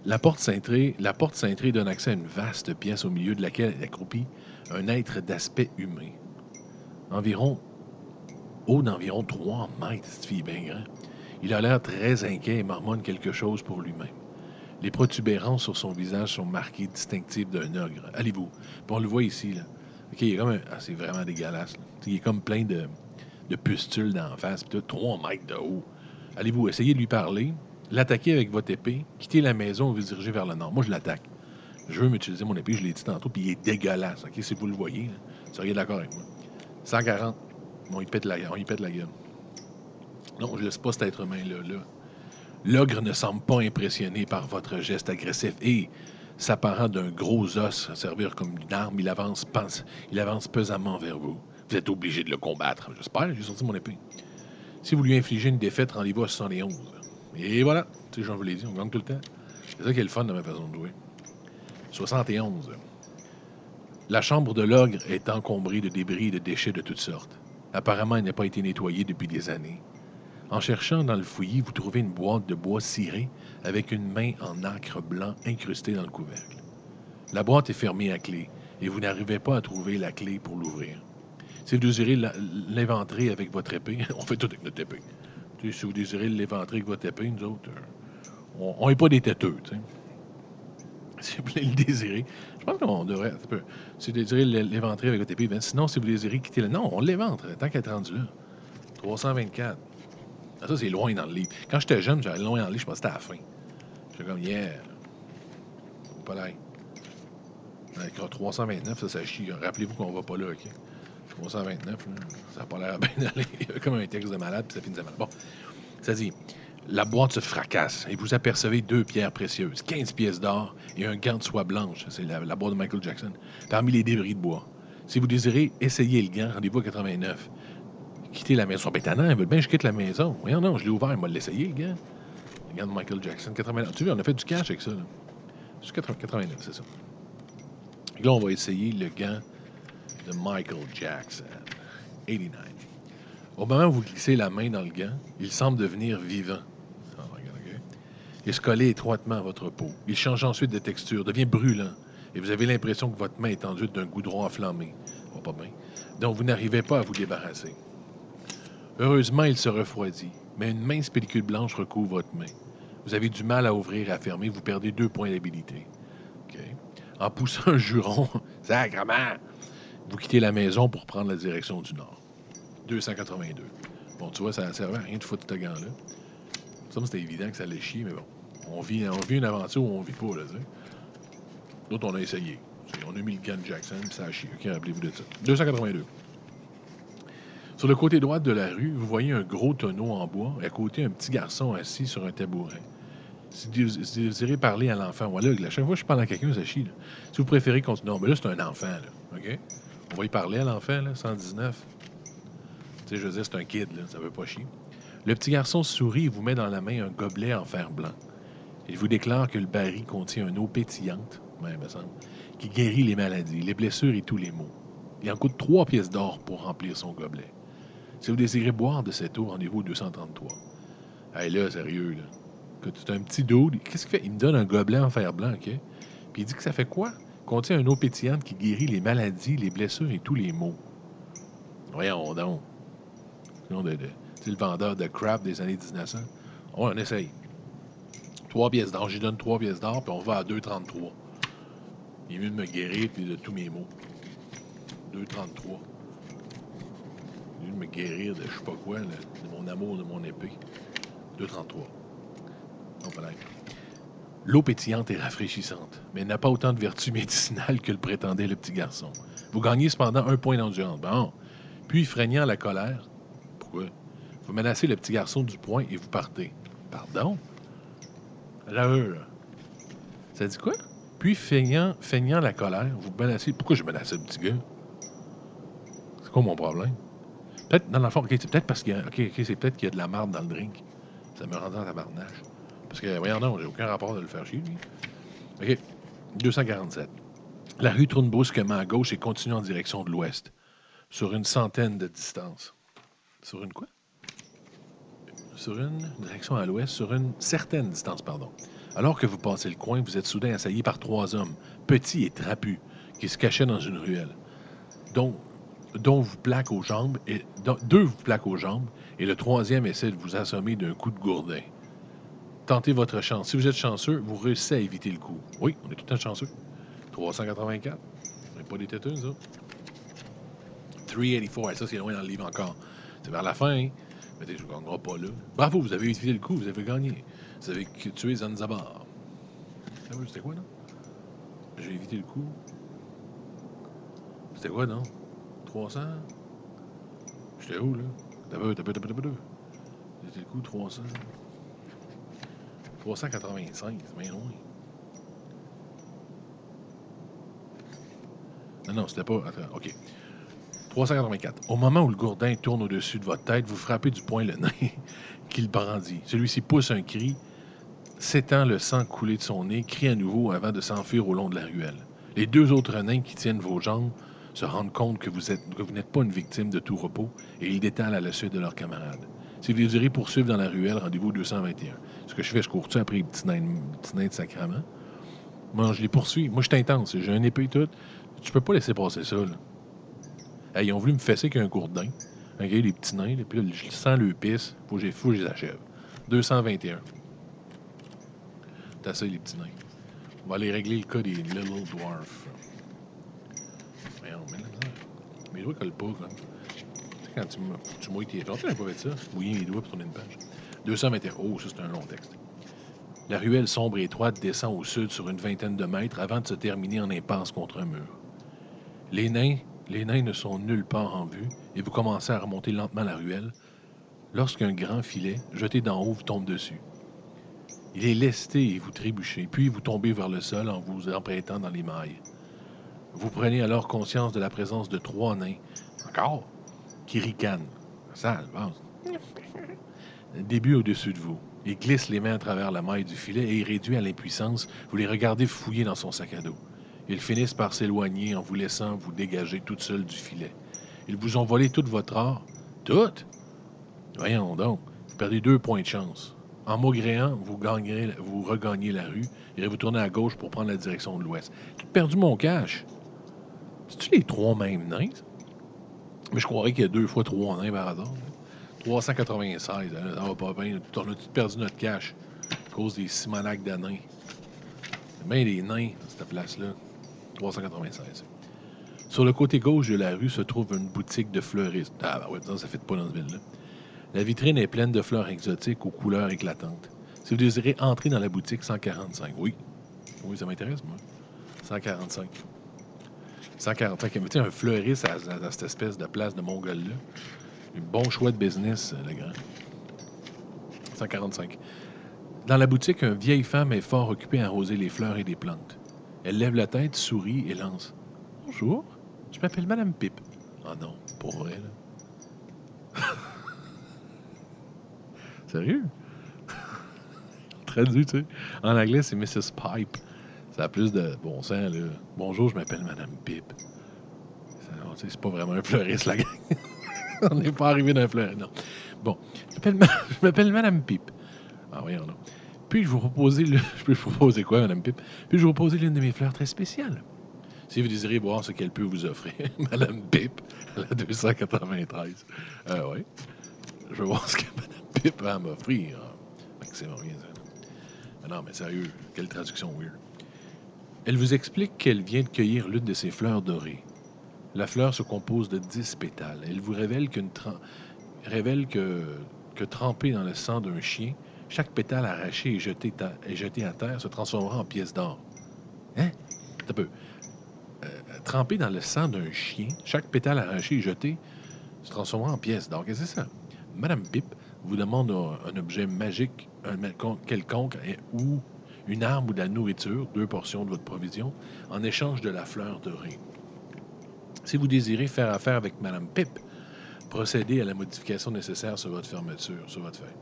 La porte cintrée, la porte cintrée donne accès à une vaste pièce au milieu de laquelle est accroupi un être d'aspect humain. Environ haut d'environ 3 mètres, cette fille bien grand. Il a l'air très inquiet et marmonne quelque chose pour lui-même. Les protubérances sur son visage sont marquées distinctives d'un ogre. Allez-vous? on le voit ici, là. Est comme ah, c'est vraiment dégueulasse. Il est comme plein de, de pustules d'en face, puis 3 mètres de haut. Allez-vous essayer de lui parler, l'attaquer avec votre épée, quitter la maison et vous diriger vers le nord. Moi, je l'attaque. Je veux m'utiliser mon épée, je l'ai dit tantôt, puis il est dégueulasse. OK, si vous le voyez, vous seriez d'accord avec moi. 140. On y pète la, gueule. Non, je laisse pas cet être humain-là. Là. L'ogre ne semble pas impressionné par votre geste agressif et, s'apparent d'un gros os servir comme une arme, il avance, il avance pesamment vers vous. Vous êtes obligé de le combattre. J'espère, j'ai sorti mon épée. Si vous lui infligez une défaite, rendez-vous à 71. Et voilà, tu sais, j'en vous l'ai dit, on gagne tout le temps. C'est ça qui est le fun de ma façon de jouer. 71. La chambre de l'ogre est encombrée de débris et de déchets de toutes sortes. Apparemment, elle n'a pas été nettoyée depuis des années. En cherchant dans le fouillis, vous trouvez une boîte de bois ciré avec une main en acre blanc incrustée dans le couvercle. La boîte est fermée à clé et vous n'arrivez pas à trouver la clé pour l'ouvrir. Si vous désirez l'éventrer avec votre épée, on fait tout avec notre épée. Si vous désirez l'éventrer avec votre épée, nous autres, euh, on n'est pas des têteux. Si vous voulez le désirer, pense qu'on devrait. vous désirez l'é- l'éventrer avec votre épée, ben, sinon, si vous désirez quitter le. Non, on l'éventre, tant qu'elle est rendue là. 324. Ah, ça, c'est loin dans le livre. Quand j'étais jeune, j'allais loin dans le livre, je pensais que c'était à la fin. J'étais comme, yeah. Pas là. Avec 329, ça, ça chie. Rappelez-vous qu'on va pas là, OK? 329, là, ça n'a pas l'air bien d'aller. Comme un texte de malade, puis ça finit mal. Bon, ça dit La boîte se fracasse et vous apercevez deux pierres précieuses, 15 pièces d'or et un gant de soie blanche. C'est la, boîte de Michael Jackson, parmi les débris de bois. Si vous désirez essayer le gant, rendez-vous à 89. Quittez la maison. Ben, tannant, ils veulent bien je quitte la maison. Voyons, non, je l'ai ouvert, il m'a l'essayé, le gant. Le gant de Michael Jackson, 89. Tu vois, on a fait du cash avec ça. C'est 80 89, c'est ça. Là, on va essayer le gant de Michael Jackson. 89. Au moment où vous glissez la main dans le gant, il semble devenir vivant. Il se colle étroitement à votre peau. Il change ensuite de texture, devient brûlant. Et vous avez l'impression que votre main est enduite d'un goudron enflammé. Oh, pas bien. Donc vous n'arrivez pas à vous débarrasser. Heureusement, il se refroidit, mais une mince pellicule blanche recouvre votre main. Vous avez du mal à ouvrir et à fermer, vous perdez deux points d'habilité. En poussant un juron, sacrement, vous quittez la maison pour prendre la direction du nord. 282. Bon, tu vois, ça ne servait à rien de foutre ce gant-là. Ça, c'était évident que ça allait chier, mais bon. On vit, une aventure où on vit pas, là, tu. D'autres, on a essayé. On a mis le de Jackson, puis ça a chié. OK, rappelez-vous de ça. 282. Sur le côté droit de la rue, vous voyez un gros tonneau en bois, et à côté, un petit garçon assis sur un tabouret. Si vous si désirez parler à l'enfant, voilà, à chaque fois que je parle à quelqu'un, ça chie. Si vous préférez continuer. Non, mais là, c'est un enfant, là. OK? On va y parler à l'enfant, là, 119. Tu sais, je veux dire, c'est un kid, là, ça veut pas chier. Le petit garçon sourit et vous met dans la main un gobelet en fer blanc. Il vous déclare que le baril contient une eau pétillante, ouais, me semble, qui guérit les maladies, les blessures et tous les maux. Il en coûte trois pièces d'or pour remplir son gobelet. Si vous désirez boire de cette eau, rendez-vous au 233. Hey, là, sérieux, là. C'est un petit dos. Qu'est-ce qu'il fait? Il me donne un gobelet en fer blanc, OK? Puis il dit que ça fait quoi? Contient une eau pétillante qui guérit les maladies, les blessures et tous les maux. Voyons donc. C'est le vendeur de crap des années 1900. Ouais, on essaye. Trois pièces d'or. J'y donne trois pièces d'or, puis on va à 2,33. Il est mieux de me guérir de tous mes maux. 2,33. Il est mieux de me guérir de je sais pas quoi, de mon amour de mon épée. 2,33. On peut l'être. L'eau pétillante est rafraîchissante, mais n'a pas autant de vertus médicinales que le prétendait le petit garçon. Vous gagnez cependant un point d'endurance. Bon. Puis, freinant la colère, pourquoi? Vous menacez le petit garçon du poing et vous partez. Pardon? Là, eux, là. Ça dit quoi? Puis, feignant, feignant la colère, vous menacez. Pourquoi je menaçais le petit gars? C'est quoi mon problème? Peut-être, dans la forme, ok, c'est peut-être parce qu'il y a, c'est peut-être qu'il y a de la marde dans le drink. Ça me rend en tabarnage. Parce que, voyons, non, j'ai aucun rapport de le faire chier, lui. OK. 247. La rue tourne brusquement à gauche et continue en direction de l'ouest, sur une centaine de distance. Sur une quoi? Sur une direction à l'ouest, sur une certaine distance, pardon. Alors que vous passez le coin, vous êtes soudain assailli par trois hommes, petits et trapus, qui se cachaient dans une ruelle, dont, dont vous aux jambes, et deux vous plaquent aux jambes, et le troisième essaie de vous assommer d'un coup de gourdin. Tentez votre chance. Si vous êtes chanceux, vous réussissez à éviter le coup. Oui, on est tout temps chanceux. 384. On n'est pas des têteux, ça. 384. Ça, c'est loin dans le livre encore. C'est vers la fin, hein? Mais je ne gagnerai pas là. Bravo, vous avez évité le coup, vous avez gagné. Vous avez tué Zanzibar. Ah C'était quoi, non? J'ai évité le coup. C'était quoi, non? 300? J'étais où, là? T'as peu, t'as peu, t'as peu, t'as peu. J'ai évité le coup, 300. 385, c'est bien loin. Non, non, c'était pas. Attends, OK. 384. Au moment où le gourdin tourne au-dessus de votre tête, vous frappez du poing le nain qui le brandit. Celui-ci pousse un cri, s'étend le sang coulé de son nez, crie à nouveau avant de s'enfuir au long de la ruelle. Les deux autres nains qui tiennent vos jambes se rendent compte que vous n'êtes pas une victime de tout repos et ils détalent à la suite de leurs camarades. Si vous désirez poursuivre dans la ruelle, rendez-vous au 221. Ce que je fais, je cours-tu après les petits nains de sacrament? Moi, je les poursuis. Moi, je suis intense. J'ai un épée et tout. Tu peux pas laisser passer ça, là. Ils ont voulu me fesser qu'un gourdin. OK, les petits nains, puis je sens le pisse. Faut que faut que je les achève. 221. T'as ça, les petits nains. On va aller régler le cas des Little Dwarfs. Mais là, mes doigts collent pas, sais, quand tu, tu mouilles tes doigts, tu pas fait ça. Mouiller mes doigts pour tourner une page. 221. Oh, ça, c'est un long texte. La ruelle sombre et étroite descend au sud sur une vingtaine de mètres avant de se terminer en impasse contre un mur. Les nains, les nains ne sont nulle part en vue et vous commencez à remonter lentement la ruelle lorsqu'un grand filet, jeté d'en haut, vous tombe dessus. Il est lesté et vous trébuchez, puis vous tombez vers le sol en vous empruntant dans les mailles. Vous prenez alors conscience de la présence de trois nains, encore, qui ricanent. Pense. Début au-dessus de vous. Il glisse les mains à travers la maille du filet et, réduit à l'impuissance, vous les regardez fouiller dans son sac à dos. Ils finissent par s'éloigner en vous laissant vous dégager toute seule du filet. Ils vous ont volé toute votre or. Toute? Voyons donc. Vous perdez deux points de chance. En maugréant, vous, gagnerez- vous regagnez la rue et vous tournez à gauche pour prendre la direction de l'ouest. J'ai perdu mon cash. C'est-tu les trois mêmes nains? Mais je croirais qu'il y a deux fois trois nains par hasard. là. 396, hein, ça va pas bien. On a tout perdu notre cash à cause des simonacs de nains? Bien des nains, cette place-là. 396. Sur le côté gauche de la rue se trouve une boutique de fleuristes. Ah, ben ouais, ça, ça fait pas dans ce ville-là. La vitrine est pleine de fleurs exotiques aux couleurs éclatantes. Si vous désirez entrer dans la boutique 145, oui. Oui, ça m'intéresse, moi. 145. 145. Mais tu un fleuriste à cette espèce de place de Mongol-là. Un bon choix de business, euh, le grand. 145. Dans la boutique, une vieille femme est fort occupée à arroser les fleurs et les plantes. Elle lève la tête, sourit et lance. Bonjour, je m'appelle Madame Pipe. Ah non, pour vrai, là. Sérieux? Traduit, tu sais. En anglais, c'est Mrs. Pipe. Ça a plus de bon sens, là. Bonjour, je m'appelle Madame Pipe. C'est pas vraiment un fleuriste, la gang. on n'est pas arrivé d'un fleuriste, non. Bon, je m'appelle Ma- je m'appelle Madame Pipe. Ah, voyons, non. Puis-je vous proposer le... Je peux vous proposer quoi, Madame Pipe? Puis-je vous proposer l'une de mes fleurs très spéciales? Si vous désirez voir ce qu'elle peut vous offrir, Madame Pipe, à la 293. Euh, oui. Je veux voir ce que Madame Pipe m'offrir. Fait que c'est rien, ça. Ah non, mais sérieux, quelle traduction weird. Elle vous explique qu'elle vient de cueillir l'une de ses fleurs dorées. La fleur se compose de 10 pétales. Elle vous révèle, révèle que, que trempée dans le sang d'un chien, chaque pétale arraché et jeté, à terre se transformera en pièce d'or. Hein? Un peu. Euh, dans le sang d'un chien, chaque pétale arraché et jeté se transformera en pièce d'or. Qu'est-ce que c'est ça? Madame Pipe vous demande un, objet magique, un quelconque, et- ou une arme ou de la nourriture, deux portions de votre provision, en échange de la fleur dorée. Si vous désirez faire affaire avec Madame Pipe, procédez à la modification nécessaire sur votre fermeture, sur votre feuille.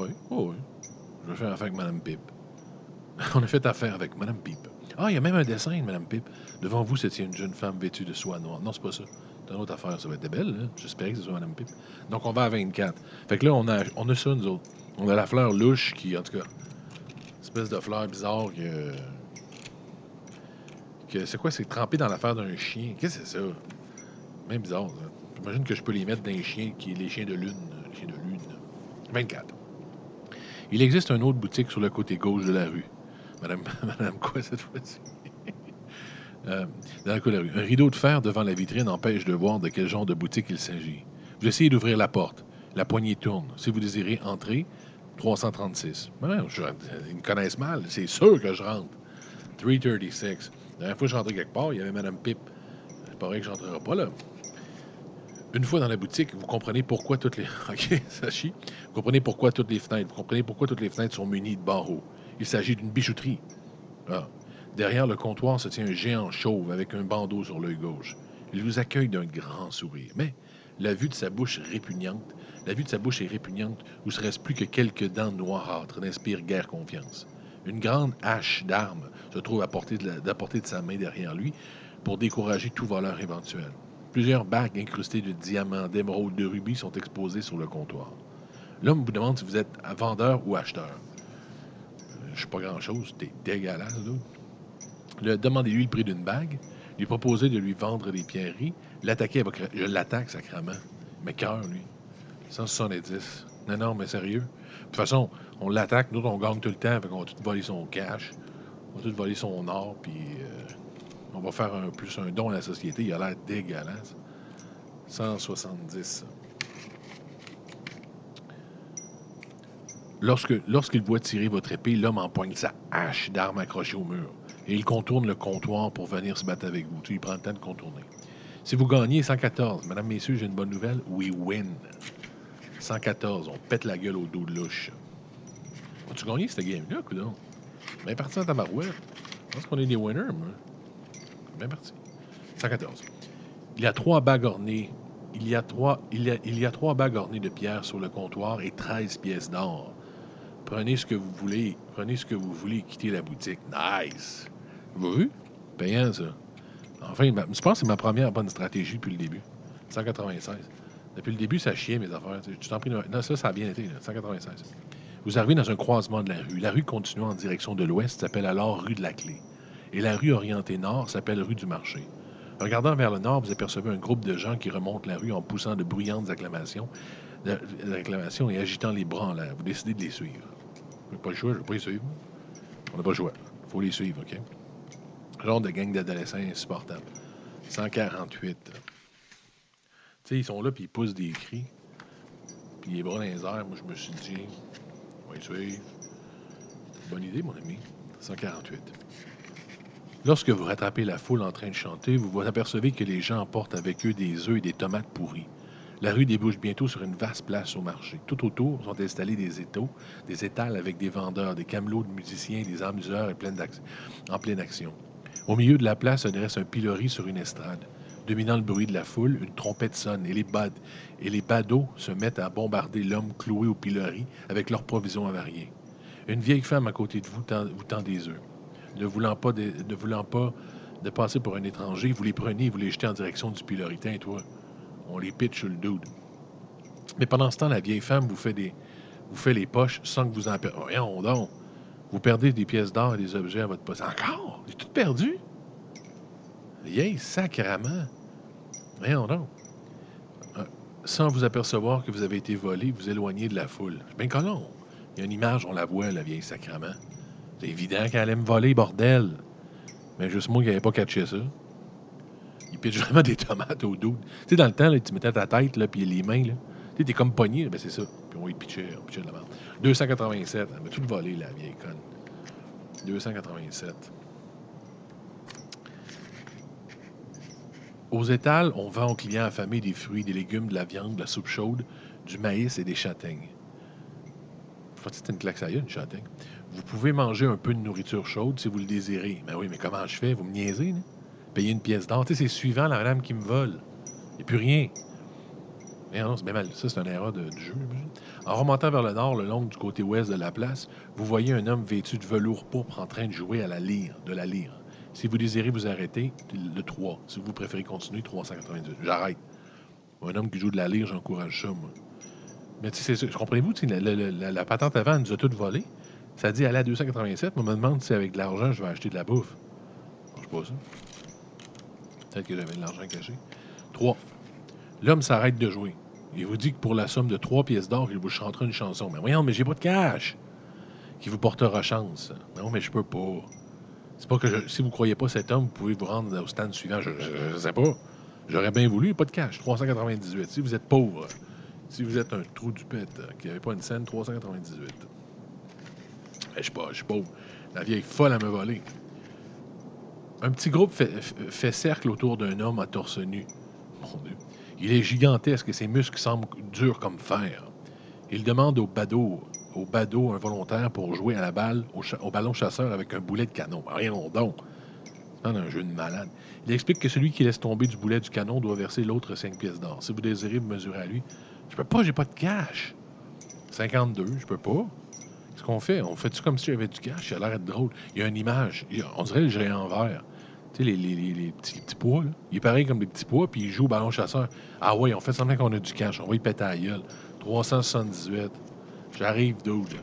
Oui, oui. Je vais faire affaire avec Madame Pipe. On a fait affaire avec Madame Pipe. Ah, il y a même un dessin de Madame Pipe. Devant vous tient une jeune femme vêtue de soie noire. Non, c'est pas ça. C'est une autre affaire. Ça va être belle, là. J'espérais que ce soit Madame Pipe. Donc, on va à 24. Fait que là, on a, on a ça, nous autres. On a la fleur louche qui, en tout cas, espèce de fleur bizarre que. que c'est quoi? C'est trempé dans l'affaire d'un chien. Qu'est-ce que c'est ça? Même bizarre, ça. J'imagine que je peux les mettre dans les chiens, qui, les chiens de lune. Les chiens de lune. 24. Il existe une autre boutique sur le côté gauche de la rue. Madame, Madame quoi cette fois-ci? Euh, dans de la rue. Un rideau de fer devant la vitrine empêche de voir de quel genre de boutique il s'agit. Vous essayez d'ouvrir la porte. La poignée tourne. Si vous désirez entrer, 336. Mais non, je- ils me connaissent mal. C'est sûr que je rentre. 336. La dernière fois que je quelque part, il y avait Madame Pipe. C'est pas vrai que je rentrerai pas là. Une fois dans la boutique, vous comprenez pourquoi toutes les. OK, comprenez pourquoi toutes les fenêtres. Sont munies de barreaux. Il s'agit d'une bijouterie. Ah. Derrière le comptoir se tient un géant chauve avec un bandeau sur l'œil gauche. Il vous accueille d'un grand sourire. Mais la vue de sa bouche répugnante, la vue de sa bouche est répugnante, où serait-ce plus que quelques dents noirâtres n'inspirent guère confiance. Une grande hache d'armes se trouve à portée de, la- portée de sa main derrière lui pour décourager tout voleur éventuel. Plusieurs bagues incrustées de diamants, d'émeraudes, de rubis sont exposées sur le comptoir. L'homme vous demande si vous êtes vendeur ou acheteur. Je suis pas grand-chose, t'es dégueulasse, là. Demandez-lui le prix d'une bague, lui proposez de lui vendre des pierreries, l'attaquer avec... Je l'attaque, sacrament. Mais cœur, lui. 170. Non, non, mais sérieux. De toute façon, on l'attaque, nous, on gagne tout le temps, fait qu'on va tout voler son cash, on va tout voler son or, puis euh, on va faire un, plus un don à la société. Il a l'air dégueulasse. 170. Lorsque, lorsqu'il voit tirer votre épée, l'homme empoigne sa hache d'arme accrochée au mur. Et il contourne le comptoir pour venir se battre avec vous. Il prend le temps de contourner. Si vous gagnez 114, Madame, Messieurs, j'ai une bonne nouvelle. We win. 114, on pète la gueule au dos de louche. As-tu gagné cette game-là, coudon? Bien parti en tabarouette. Je pense qu'on est des winners, moi. Bien parti. 114. Il y a trois bagues ornées. Il y a trois, il y a, il y a trois de pierre sur le comptoir et 13 pièces d'or. Prenez ce que vous voulez. Prenez ce que vous voulez quitter la boutique. Nice. Vous vu? Payant, ça. Enfin, je pense que c'est ma première bonne stratégie depuis le début. 196. Depuis le début, ça chiait mes affaires. Tu t'en prie. Non, ça, ça a bien été. 196. Vous arrivez dans un croisement de la rue. La rue continuant en direction de l'ouest s'appelle alors rue de la Clé. Et la rue orientée nord s'appelle rue du Marché. Regardant vers le nord, vous apercevez un groupe de gens qui remontent la rue en poussant de bruyantes acclamations, acclamations et agitant les bras en l'air. Vous décidez de les suivre. Vous n'avez pas le choix, je ne vais pas les suivre. On n'a pas le choix. Il faut les suivre, OK? Genre de gang d'adolescents insupportable. 148. Tu ils sont là, puis ils poussent des cris. Puis les bras les airs, moi, je me suis dit, on va les suivre. Bonne idée, mon ami. 148. Lorsque vous rattrapez la foule en train de chanter, vous vous apercevez que les gens emportent avec eux des œufs et des tomates pourries. La rue débouche bientôt sur une vaste place au marché. Tout autour sont installés des étaux, des étals avec des vendeurs, des camelots de musiciens, des amuseurs en pleine action. Au milieu de la place se dresse un pilori sur une estrade. Dominant le bruit de la foule, une trompette sonne et les, bad badauds se mettent à bombarder l'homme cloué au pilori avec leurs provisions avariées. Une vieille femme à côté de vous tend des œufs. Ne voulant pas de, passer pour un étranger, vous les prenez vous les jetez en direction du pilori. Tiens, toi, on les pitch sur le dude. Mais pendant ce temps, la vieille femme vous fait, des, vous fait les poches sans que vous en... Voyons donc. Vous perdez des pièces d'or et des objets à votre poste. Encore? J'ai tout perdu? Vieille sacrament. Voyons donc. Euh, sans vous apercevoir que vous avez été volé, vous éloignez de la foule. Je bien colon. Il y a une image, on la voit, la vieille sacrament. C'est évident qu'elle allait me voler, bordel. Mais juste moi qui n'avais pas catché ça. Il pitch vraiment des tomates au dos. Tu sais, dans le temps, là, tu mettais ta tête, là, puis les mains, là. Tu sais, comme pogné, ben c'est ça. Puis on y pitchait, on pitchait de la merde. 287. Elle m'a tout volé, la vieille conne. 287. Aux étals, on vend aux clients affamés des fruits, des légumes, de la viande, de la soupe chaude, du maïs et des châtaignes. Faut c'est une claque à une châtaigne? Vous pouvez manger un peu de nourriture chaude si vous le désirez. Mais oui, mais comment je fais? Vous me niaisez, là? Payer une pièce d'or. C'est suivant la madame qui me vole. Il n'y plus rien. Mais non, c'est bien mal. Ça, c'est une erreur de, jeu. En remontant vers le nord, le long du côté ouest de la place, vous voyez un homme vêtu de velours pourpre en train de jouer à la lyre, de la lyre. Si vous désirez vous arrêter, le 3. Si vous préférez continuer, 398. J'arrête. Un homme qui joue de la lyre, j'encourage ça, moi. Mais tu sais, comprenez-vous, la, la, la, patente avant, elle nous a tout volé. Ça dit aller à 287, mais on me demande si avec de l'argent, je vais acheter de la bouffe. Je sais pas ça. Peut-être que j'avais de l'argent caché. 3. L'homme s'arrête de jouer. Il vous dit que pour la somme de trois pièces d'or, il vous chantera une chanson. Mais voyons, mais j'ai pas de cash. Qui vous portera chance. Non, mais je peux pas. C'est pas que je, si vous croyez pas cet homme, vous pouvez vous rendre au stand suivant. Je, ne sais pas. J'aurais bien voulu, pas de cash. 398. Si vous êtes pauvre, si vous êtes un trou du pète, euh, qui n'avait pas une scène, 398. Je pas, je pauvre. La vieille folle à me voler. Un petit groupe fait, cercle autour d'un homme à torse nu. Mon Dieu. Il est gigantesque et ses muscles semblent durs comme fer. Il demande au badaud, au badaud un volontaire pour jouer à la balle, au, ballon chasseur avec un boulet de canon. Rien donc. C'est un jeu de malade. Il explique que celui qui laisse tomber du boulet du canon doit verser l'autre 5 pièces d'or. Si vous désirez vous mesurer à lui, je peux pas, j'ai pas de cash. 52, je peux pas. Qu'est-ce qu'on fait? On fait-tu comme si j'avais du cash? Il a l'air d'être drôle. Il y a une image. On dirait le géant vert. Tu sais, les, les, les, petits, pois, là. Il est pareil comme les petits pois, puis il joue au ballon chasseur. Ah ouais, on fait semblant qu'on a du cash. On va y péter à la gueule. 378. J'arrive, dude.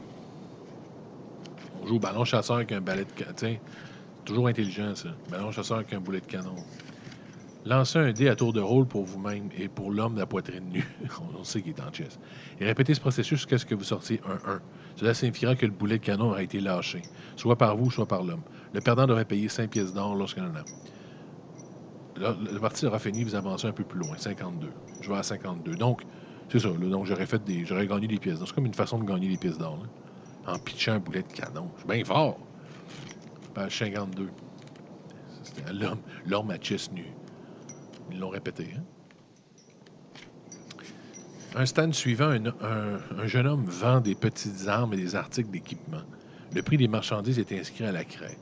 On joue au ballon chasseur avec un balai de canon. Tiens, toujours intelligent, ça. Ballon chasseur avec un boulet de canon. Lancez un dé à tour de rôle pour vous-même et pour l'homme de la poitrine nue. On sait qu'il est en chess. Et répétez ce processus jusqu'à ce que vous sortiez un 1. Cela signifiera que le boulet de canon aura été lâché, soit par vous, soit par l'homme. Le perdant devrait payer 5 pièces d'or lorsqu'il en a. La partie aura fini, vous avancez un peu plus loin, 52. Je vais à 52. Donc, c'est ça. là, donc, j'aurais gagné des pièces d'or. C'est comme une façon de gagner des pièces d'or. En pitchant un boulet de canon. Je suis bien fort. Page 52. C'était l'homme, l'homme à chess nu. Ils l'ont répété. hein? Un stand suivant, un, un- un jeune homme vend des petites armes et des articles d'équipement. Le prix des marchandises est inscrit à la craie.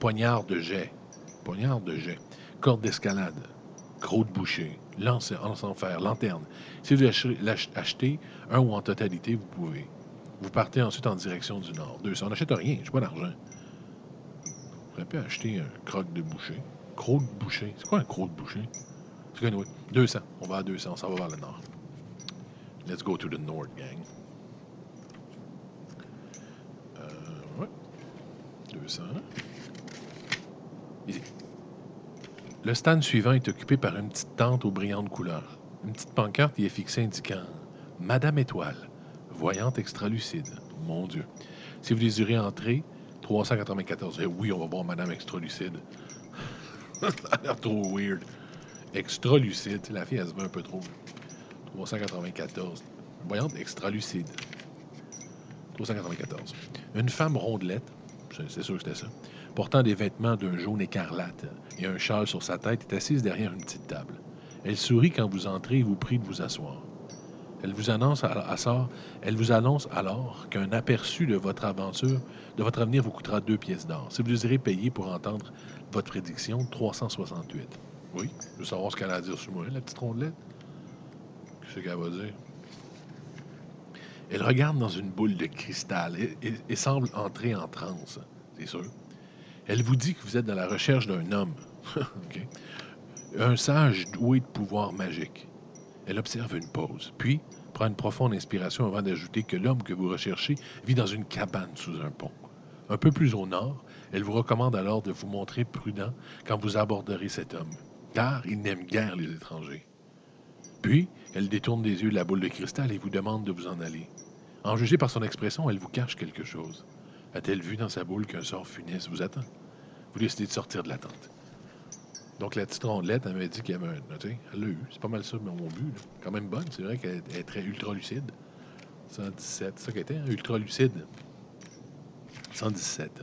Poignard de jet, poignard de jet, corde d'escalade, croc de boucher, lance, en fer, lanterne. Si vous achetez, l'ach- achetez un ou en totalité, vous pouvez. Vous partez ensuite en direction du nord. Deux, on n'achète rien, je pas d'argent. Auriez pu acheter un croc de boucher. Croc de boucher. C'est quoi un croc de boucher? C'est quoi, anyway? 200. On va à 200, on s'en va vers le nord. Let's go to the north, gang. Euh, ouais. 200. Ici. Le stand suivant est occupé par une petite tente aux brillantes couleurs. Une petite pancarte y est fixée indiquant Madame Étoile, voyante extralucide. Mon Dieu. Si vous désirez entrer, 394. Eh oui, on va voir Madame extralucide. Ça a l'air trop weird. Extralucide. La fille, elle se met un peu trop. 394. Voyante extralucide. 394. Une femme rondelette, c'est sûr que c'était ça, portant des vêtements d'un jaune écarlate et un châle sur sa tête, est assise derrière une petite table. Elle sourit quand vous entrez et vous prie de vous asseoir. Elle vous annonce, à, elle vous annonce alors qu'un aperçu de votre aventure, de votre avenir, vous coûtera deux pièces d'or. Si vous désirez payer pour entendre votre prédiction, 368. Oui, je veux savoir ce qu'elle a à dire sur moi, la petite rondelette. Elle regarde dans une boule de cristal et, semble entrer en transe, c'est sûr. Elle vous dit que vous êtes dans la recherche d'un homme. Un sage doué de pouvoir magique. Elle observe une pause, puis prend une profonde inspiration avant d'ajouter que l'homme que vous recherchez vit dans une cabane sous un pont. Un peu plus au nord, elle vous recommande alors de vous montrer prudent quand vous aborderez cet homme, car il n'aime guère les étrangers. Puis, elle détourne des yeux la boule de cristal et vous demande de vous en aller. En juger par son expression, elle vous cache quelque chose. A-t-elle vu dans sa boule qu'un sort funeste vous attend? Vous décidez de sortir de la tente. Donc, la petite rondelette, elle m'a dit qu'il y avait un. Elle l'a eu. C'est pas mal ça, mon but. Quand même bonne. C'est vrai qu'elle est très ultra lucide. 117, c'est ça qu'elle était, hein? ultra lucide. 117.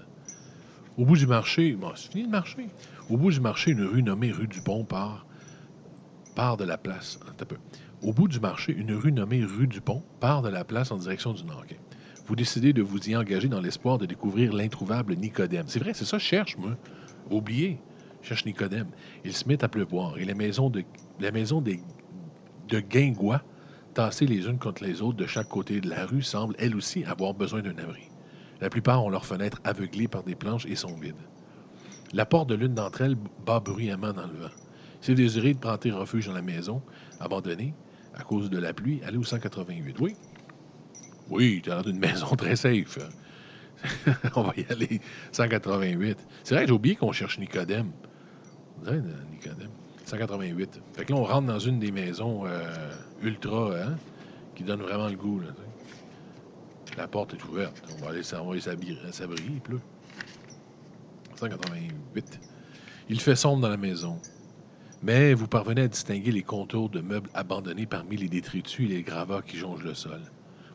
Au bout du marché, bon, c'est fini le marché. Au bout du marché, une rue nommée rue du Pont part, part de la place. Au bout du marché, une rue nommée rue du Pont part de la place en direction du. OK. Vous décidez de vous y engager dans l'espoir de découvrir l'introuvable Nicodème. C'est vrai, c'est ça, cherche, moi. Oublié. Je cherche Nicodème. Il se met à pleuvoir et les maisons de, la maison des, de Guingois, tassées les unes contre les autres de chaque côté de la rue, semblent elles aussi avoir besoin d'un abri. La plupart ont leurs fenêtres aveuglées par des planches et sont vides. La porte de l'une d'entre elles bat bruyamment dans le vent. Si vous désirez prendre refuge dans la maison, abandonnée, à cause de la pluie, allez au 188. Oui? Oui, tu as l'air d'une maison très safe. On va y aller. 188. C'est vrai que j'ai oublié qu'on cherche Nicodème. Euh, Nicodème. 188. Fait que là, on rentre dans une des maisons euh, ultra, hein, qui donne vraiment le goût. La porte est ouverte. On va aller, s'abrier, il pleut. 188. Il fait sombre dans la maison. Mais vous parvenez à distinguer les contours de meubles abandonnés parmi les détritus et les gravats qui jonchent le sol.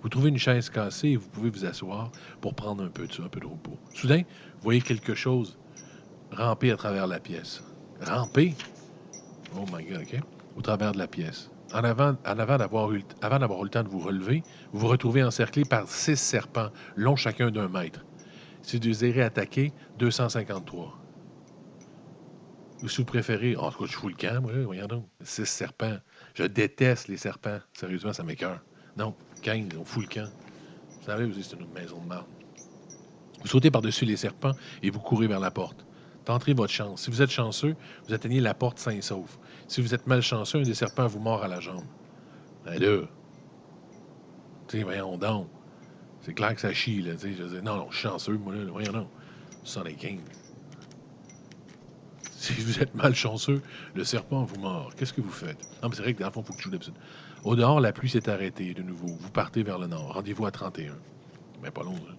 Vous trouvez une chaise cassée et vous pouvez vous asseoir pour prendre un peu de, un peu de repos. Soudain, vous voyez quelque chose ramper à travers la pièce. Ramper? Oh my God, OK? Au travers de la pièce. En avant, en avant d'avoir eu, eu le temps de vous relever, vous vous retrouvez encerclé par six serpents, longs chacun d'un mètre. Si vous désirez attaquer, 253. Ou si vous préférez, en tout cas, je fous le camp, moi, là, voyons donc. Six serpents. Je déteste les serpents. Sérieusement, ça m'écoeure. Non, 15, on fout le camp. Vous savez, vous c'est une maison de marde. Vous sautez par-dessus les serpents et vous courez vers la porte. Tenterez votre chance. Si vous êtes chanceux, vous atteignez la porte sain et sauf. Si vous êtes malchanceux, un des serpents vous mord à la jambe. Ben là, tu sais, voyons donc. C'est clair que ça chie, là. Je dis, non, non, je suis chanceux, moi, là. Voyons donc. 75. Si vous êtes malchanceux, le serpent vous mord. Qu'est-ce que vous faites? Non, mais c'est vrai que dans le fond, il faut que je joue. Au dehors, la pluie s'est arrêtée de nouveau. Vous partez vers le nord. Rendez-vous à 31. Mais pas long, là.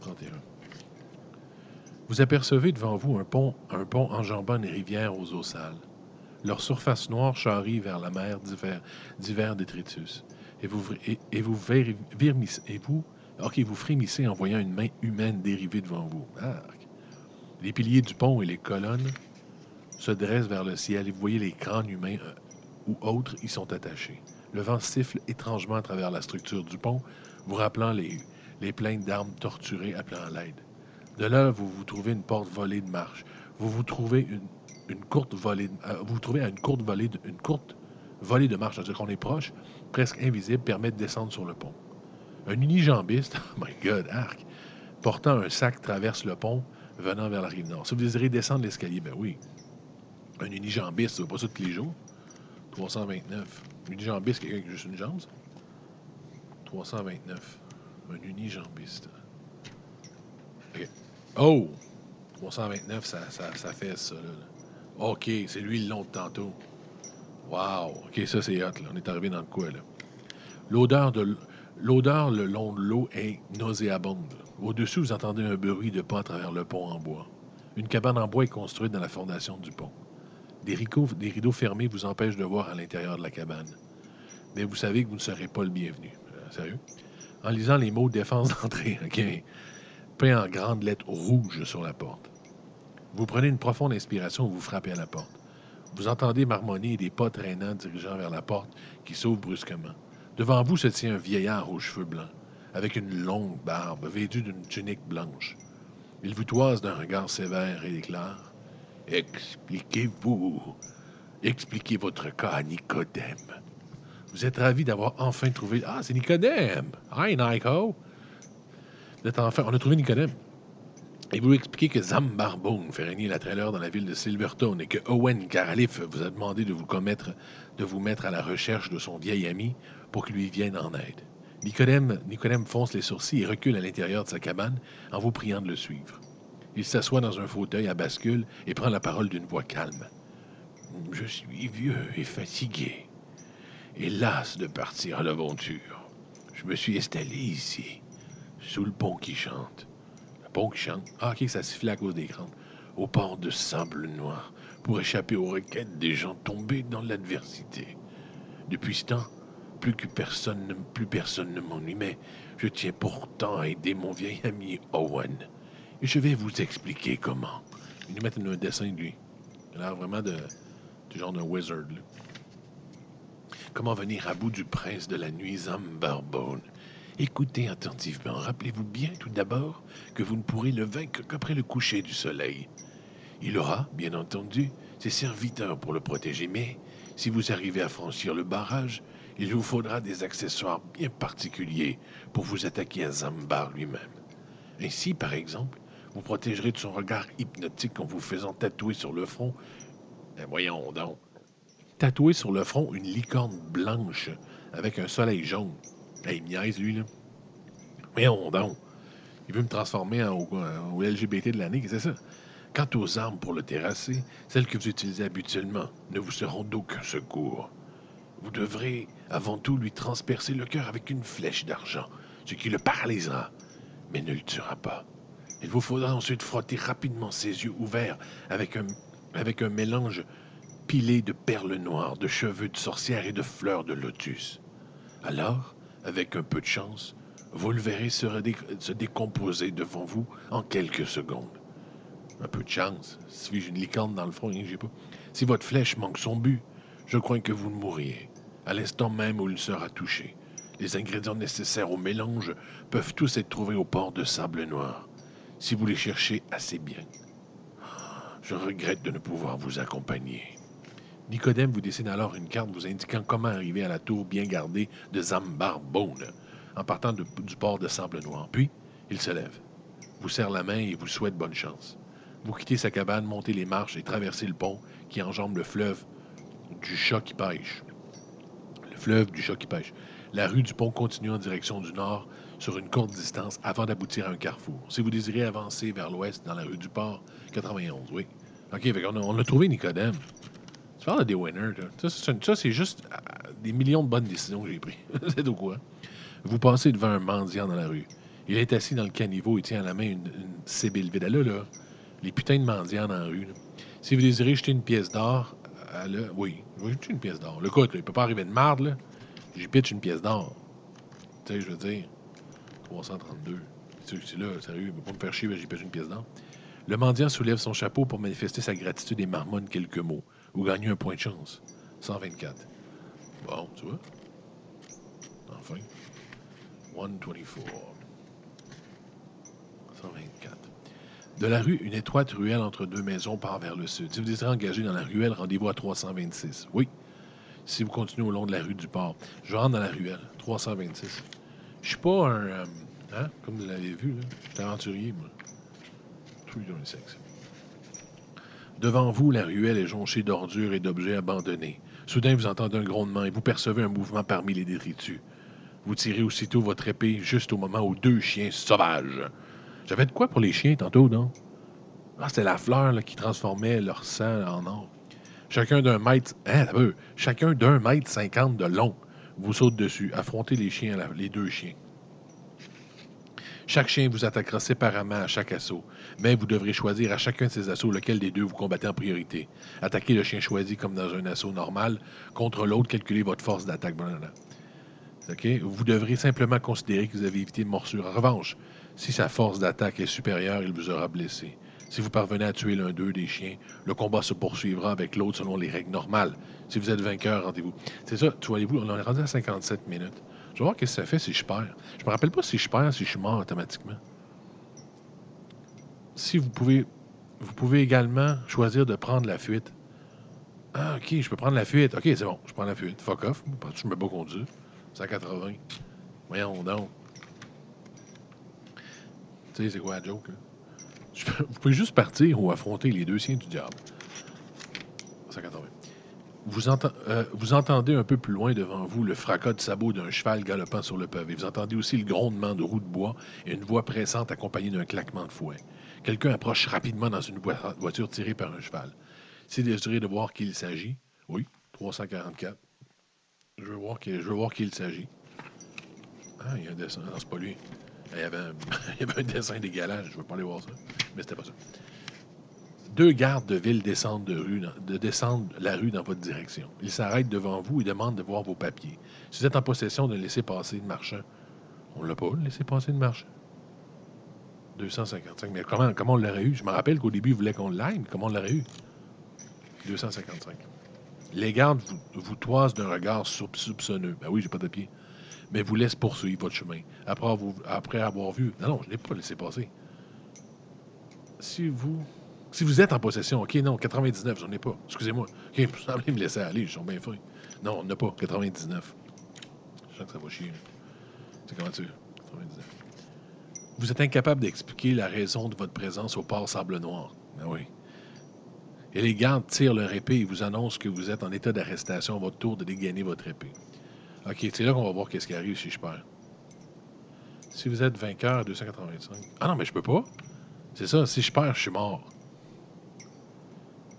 31. Vous apercevez devant vous un pont, un pont enjambant une rivière aux eaux sales. Leur surface noire charrie vers la mer divers, divers détritus. Et vous, et, et vous, et vous, vous frémissez en voyant une main humaine dérivée devant vous. Arc. Les piliers du pont et les colonnes se dressent vers le ciel et vous voyez les crânes humains euh, ou autres y sont attachés. Le vent siffle étrangement à travers la structure du pont, vous rappelant les, les plaintes d'armes torturées appelant à l'aide. De là, vous vous trouvez une porte volée de marche. Vous vous trouvez une, courte volée, euh, à une courte volée, de, une courte volée de marche, c'est-à-dire qu'on est proche, presque invisible, permet de descendre sur le pont. Un unijambiste, oh my God, arc, portant un sac traverse le pont, venant vers la rive nord. Si vous désirez descendre l'escalier, ben oui. Un unijambiste, c'est pas ça tous les jours. 329. Un unijambiste, quelqu'un qui a juste une jambe, ça? 329. Un unijambiste. OK. Oh! 329, ça, ça, ça fait ça, là. OK, c'est lui le long de tantôt. Wow! OK, ça, c'est hot, là. On est arrivé dans le coin, là? L'odeur de L'odeur le long de l'eau est nauséabonde. Au-dessus, vous entendez un bruit de pas à travers le pont en bois. Une cabane en bois est construite dans la fondation du pont. Des, rideaux- fermés vous empêchent de voir à l'intérieur de la cabane. Mais vous savez que vous ne serez pas le bienvenu. Euh, sérieux? En lisant les mots défense d'entrée, OK, peints en grandes lettres rouges sur la porte. Vous prenez une profonde inspiration vous frappez à la porte. Vous entendez marmonner des pas traînants dirigeant vers la porte qui s'ouvre brusquement. Devant vous se tient un vieillard aux cheveux blancs, avec une longue barbe, vêtu d'une tunique blanche. Il vous toise d'un regard sévère et déclare Expliquez-vous. Expliquez votre cas à Nicodème. Vous êtes ravi d'avoir enfin trouvé. Ah, c'est Nicodème Hi, Nico Vous enfin. On a trouvé Nicodème. Et vous expliquez que Zambarbone fait régner la trailer dans la ville de Silverstone et que Owen Caralif vous a demandé de vous, commettre, de vous mettre à la recherche de son vieil ami pour qu'il lui vienne en aide. Nicodème, Nicodème fonce les sourcils et recule à l'intérieur de sa cabane en vous priant de le suivre. Il s'assoit dans un fauteuil à bascule et prend la parole d'une voix calme. Je suis vieux et fatigué, et las de partir à l'aventure. Je me suis installé ici, sous le pont qui chante. Le pont qui chante? Ah, ok, ça sifflait à cause des crampes. Au port de sable noir, pour échapper aux requêtes des gens tombés dans l'adversité. Depuis ce temps, plus que personne, ne- plus personne ne m'ennuie, mais je tiens pourtant à aider mon vieil ami Owen. Et je vais vous expliquer comment. Il nous met un dessin de lui. Il a l'air vraiment de, du genre d'un wizard. Comment venir à bout du prince de la nuit Zambarbone? Écoutez attentivement. Rappelez-vous bien tout d'abord que vous ne pourrez le vaincre qu'après le coucher du soleil. Il aura, bien entendu, ses serviteurs pour le protéger, mais si vous arrivez à franchir le barrage, il vous faudra des accessoires bien particuliers pour vous attaquer à Zambar lui-même. Ainsi, par exemple, vous protégerez de son regard hypnotique en vous faisant tatouer sur le front. Ben voyons donc. Tatouer sur le front une licorne blanche avec un soleil jaune. Hey, il niaise, lui, là. Voyons donc. Il veut me transformer en, LGBT de l'année, c'est ça? Quant aux armes pour le terrasser, celles que vous utilisez habituellement ne vous seront d'aucun secours. Vous devrez avant tout lui transpercer le cœur avec une flèche d'argent, ce qui le paralysera, mais ne le tuera pas. Il vous faudra ensuite frotter rapidement ses yeux ouverts avec un, avec un mélange pilé de perles noires, de cheveux de sorcière et de fleurs de lotus. Alors, avec un peu de chance, vous le verrez se, décomposer devant vous en quelques secondes. Un peu de chance. Si j'ai une licorne dans le front, j'ai pas. Si votre flèche manque son but, je crains que vous mourriez, à l'instant même où il sera touché. Les ingrédients nécessaires au mélange peuvent tous être trouvés au port de Sable Noir, si vous les cherchez assez bien. Je regrette de ne pouvoir vous accompagner. Nicodème vous dessine alors une carte vous indiquant comment arriver à la tour bien gardée de Zambarbone, en partant du port de Sable Noir. Puis, il se lève. vous serre la main et vous souhaite bonne chance. Vous quittez sa cabane, montez les marches et traversez le pont qui enjambe le fleuve du chat qui pêche. Le fleuve du chat qui pêche. La rue du pont continue en direction du nord sur une courte distance avant d'aboutir à un carrefour. Si vous désirez avancer vers l'ouest dans la rue du port, 91, oui. OK, on, a, on a trouvé Nicodème. Tu parles des winners, là. Ça, c'est juste euh, des millions de bonnes décisions que j'ai prises. c'est de quoi? Vous passez devant un mendiant dans la rue. Il est assis dans le caniveau et tient à la main une, une sébile vide. Là, là, les putains de mendiants dans la rue. Si vous désirez jeter une pièce d'or, euh, oui, je vais une pièce d'or. Le coup, il peut pas arriver de marde, là. J'y pitch une pièce d'or. Tu sais, je veux dire, 332. C'est là, sérieux, il va pas me faire chier, j'y pitch une pièce d'or. Le mendiant soulève son chapeau pour manifester sa gratitude et marmonne quelques mots, ou gagner un point de chance. 124. Bon, tu vois? Enfin. 124. 124. De la rue, une étroite ruelle entre deux maisons part vers le sud. Si vous désirez engager dans la ruelle, rendez-vous à 326. Oui. Si vous continuez au long de la rue du port, je rentre dans la ruelle. 326. Je suis pas un. Euh, hein? Comme vous l'avez vu, là. Je suis aventurier, moi. 326. Devant vous, la ruelle est jonchée d'ordures et d'objets abandonnés. Soudain, vous entendez un grondement et vous percevez un mouvement parmi les détritus. Vous tirez aussitôt votre épée juste au moment où deux chiens sauvages. J'avais de quoi pour les chiens tantôt, non? Ah, c'était la fleur qui transformait leur sang en or. Chacun d'un mètre. Hein, chacun d'un mètre cinquante de long. Vous saute dessus. Affrontez les chiens, les deux chiens. Chaque chien vous attaquera séparément à chaque assaut, mais vous devrez choisir à chacun de ces assauts lequel des deux vous combattez en priorité. Attaquez le chien choisi comme dans un assaut normal. Contre l'autre, calculez votre force d'attaque. Vous devrez simplement considérer que vous avez évité une morsure. En revanche, si sa force d'attaque est supérieure, il vous aura blessé. Si vous parvenez à tuer l'un d'eux des chiens, le combat se poursuivra avec l'autre selon les règles normales. Si vous êtes vainqueur, rendez-vous. C'est ça, tu voyez-vous, on est rendu à 57 minutes. Je vais voir ce que ça fait si je perds. Je me rappelle pas si je perds, si je suis mort automatiquement. Si vous pouvez, vous pouvez également choisir de prendre la fuite. Ah, ok, je peux prendre la fuite. Ok, c'est bon, je prends la fuite. Fuck off, je me bats conduire. 180. Voyons donc. Sais, c'est quoi la joke? Vous pouvez juste partir ou affronter les deux siens du diable. 180. Vous, euh, vous, entendez un peu plus loin devant vous le fracas de sabots d'un cheval galopant sur le pavé. Vous entendez aussi le grondement de roues de bois et une voix pressante accompagnée d'un claquement de fouet. Quelqu'un approche rapidement dans une voiture tirée par un cheval. Si désirez de voir qui il s'agit, oui, 344. Je veux voir qui, je veux voir qui il s'agit. Ah, il y a un dessin. Non, c'est pas lui. Il y, avait un, dessin dégueulasse. Je veux pas aller voir ça. Mais c'était pas ça. Deux gardes de ville descendent, de rue, de la rue dans votre direction. Ils s'arrêtent devant vous et demandent de voir vos papiers. Si vous êtes en possession d'un laissez-passer de marchand, on l'a pas, le laissez-passer de marchand. 255. Mais comment, comment on l'aurait eu? Je me rappelle qu'au début, ils voulaient qu'on l'aille, mais comment on l'aurait eu? 255. Les gardes vous, vous toisent d'un regard soupçonneux. Ben oui, j'ai pas de pied. Mais vous laissent poursuivre votre chemin. Après avoir, vu. Non, non, je ne l'ai pas laissé passer. Si vous. Si vous êtes en possession, OK, non, 99, j'en ai pas. Excusez-moi. OK, vous semblez me laisser aller, ils sont bien fins. Non, on n'a pas, 99. Je sens que ça va chier. C'est comment tu 99. Vous êtes incapable d'expliquer la raison de votre présence au port Sable Noir. Ben oui. Et les gardes tirent leur épée et vous annoncent que vous êtes en état d'arrestation à votre tour de dégainer votre épée. OK, c'est là qu'on va voir qu'est-ce qui arrive si je perds. Si vous êtes vainqueur, 285. Ah non, mais je peux pas. C'est ça, si je perds, je suis mort.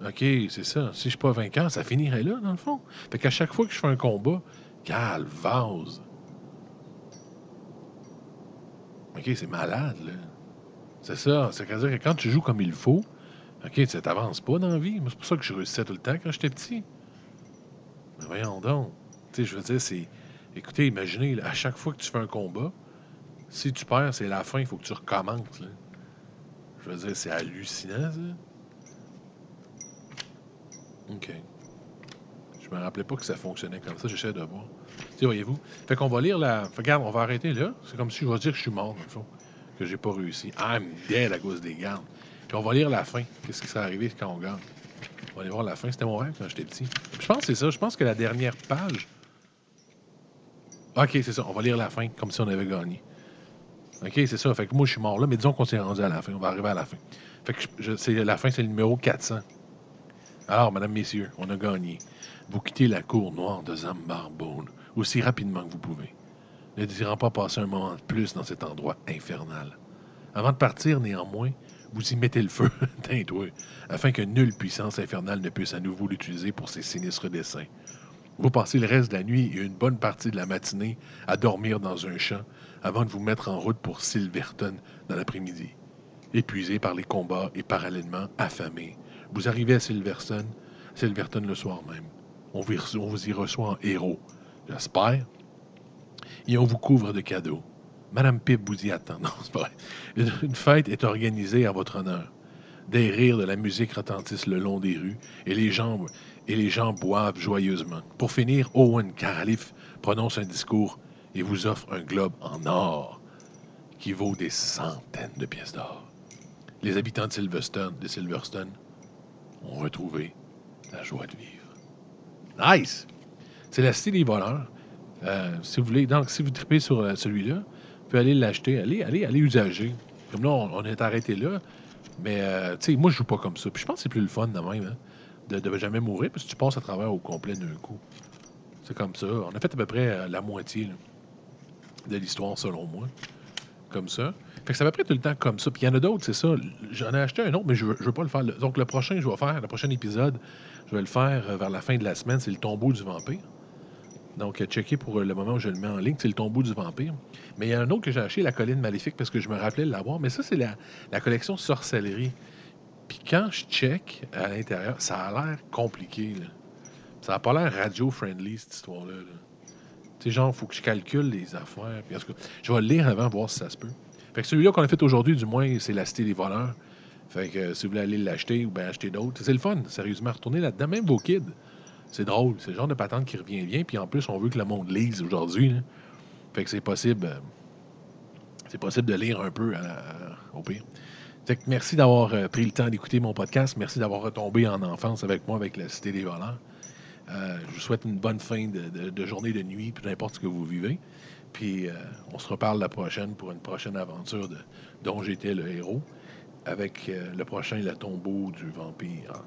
OK, c'est ça. Si je suis pas vainqueur, ça finirait là, dans le fond. Fait qu'à chaque fois que je fais un combat, vase. OK, c'est malade, là. C'est ça. C'est-à-dire que quand tu joues comme il faut, OK, ça t'avance pas dans la vie. C'est pour ça que je réussissais tout le temps quand j'étais petit. Mais voyons donc. Je veux dire, c'est. Écoutez, imaginez, à chaque fois que tu fais un combat, si tu perds, c'est la fin, il faut que tu recommences. Je veux dire, c'est hallucinant, ça. OK. Je me rappelais pas que ça fonctionnait comme ça. J'essaie de voir. Tu voyez-vous? Fait qu'on va lire la. Regarde, on va arrêter là. C'est comme si je vais dire que je suis mort, dans le fond. Que j'ai pas réussi. I'm dead à cause des gardes. Puis on va lire la fin. Qu'est-ce qui s'est arrivé quand on gagne? On va aller voir la fin. C'était mon rêve quand j'étais petit. je pense que c'est ça. Je pense que la dernière page. OK, c'est ça. On va lire la fin comme si on avait gagné. OK, c'est ça. Fait que moi, je suis mort là, mais disons qu'on s'est rendu à la fin. On va arriver à la fin. Fait que la fin, c'est le numéro 400. Alors, mesdames, messieurs, on a gagné. Vous quittez la cour noire de Zambarbone aussi rapidement que vous pouvez, ne désirant pas passer un moment de plus dans cet endroit infernal. Avant de partir, néanmoins, vous y mettez le feu, afin que nulle puissance infernale ne puisse à nouveau l'utiliser pour ses sinistres desseins. Vous passez le reste de la nuit et une bonne partie de la matinée à dormir dans un champ avant de vous mettre en route pour Silverton dans l'après-midi. Épuisé par les combats et parallèlement affamé, vous arrivez à Silverton, Silverton le soir même. On vous, y- reçoit en héros, j'espère, et on vous couvre de cadeaux. Madame Pip vous y attend. Non. Une, fête est organisée en votre honneur. Des rires de la musique retentissent le long des rues et les gens, et les gens boivent joyeusement. Pour finir, Owen Caralif prononce un discours et vous offre un globe en or qui vaut des centaines de pièces d'or. Les habitants de Silverstone, ont retrouvé la joie de vivre. Nice! C'est la style des voleurs. Euh, si vous voulez, donc si vous tripez sur euh, celui-là, vous pouvez aller l'acheter. Allez, allez, allez usager. Comme là, on, on est arrêté là. Mais, euh, tu sais, moi, je joue pas comme ça. Puis je pense que c'est plus le fun de même, hein, de jamais mourir, parce que tu passes à travers au complet d'un coup. C'est comme ça. On a fait à peu près euh, la moitié de l'histoire, selon moi. Comme ça. Fait que à peu près tout le temps comme ça. Puis il y en a d'autres, c'est ça. J'en ai acheté un autre, mais je je veux pas le faire. Donc le prochain je vais faire, le prochain épisode, je vais le faire euh, vers la fin de la semaine, c'est le tombeau du vampire. Donc, euh, checker pour le moment où je le mets en ligne, c'est le tombeau du vampire. Mais il y a un autre que j'ai acheté, la colline maléfique, parce que je me rappelais de l'avoir. Mais ça, c'est la, la collection sorcellerie. Puis quand je check à l'intérieur, ça a l'air compliqué. là. Ça n'a pas l'air radio-friendly, cette histoire-là. là. Tu sais, genre, il faut que je calcule les affaires. Je vais le lire avant, voir si ça se peut. Fait que celui-là qu'on a fait aujourd'hui, du moins, c'est la Cité des voleurs. Fait que euh, si vous voulez aller l'acheter ou bien acheter d'autres, c'est le fun, sérieusement. Retournez là-dedans, même vos kids. C'est drôle. C'est le genre de patente qui revient bien. Puis en plus, on veut que le monde lise aujourd'hui. Fait que c'est possible. euh, c'est possible de lire un peu à la- au pire. Merci d'avoir euh, pris le temps d'écouter mon podcast. Merci d'avoir retombé en enfance avec moi avec la Cité des voleurs. Euh, je vous souhaite une bonne fin de journée, de nuit, peu importe ce que vous vivez. Puis euh, on se reparle la prochaine pour une prochaine aventure de- dont j'étais le héros avec euh, le prochain Le tombeau du vampire.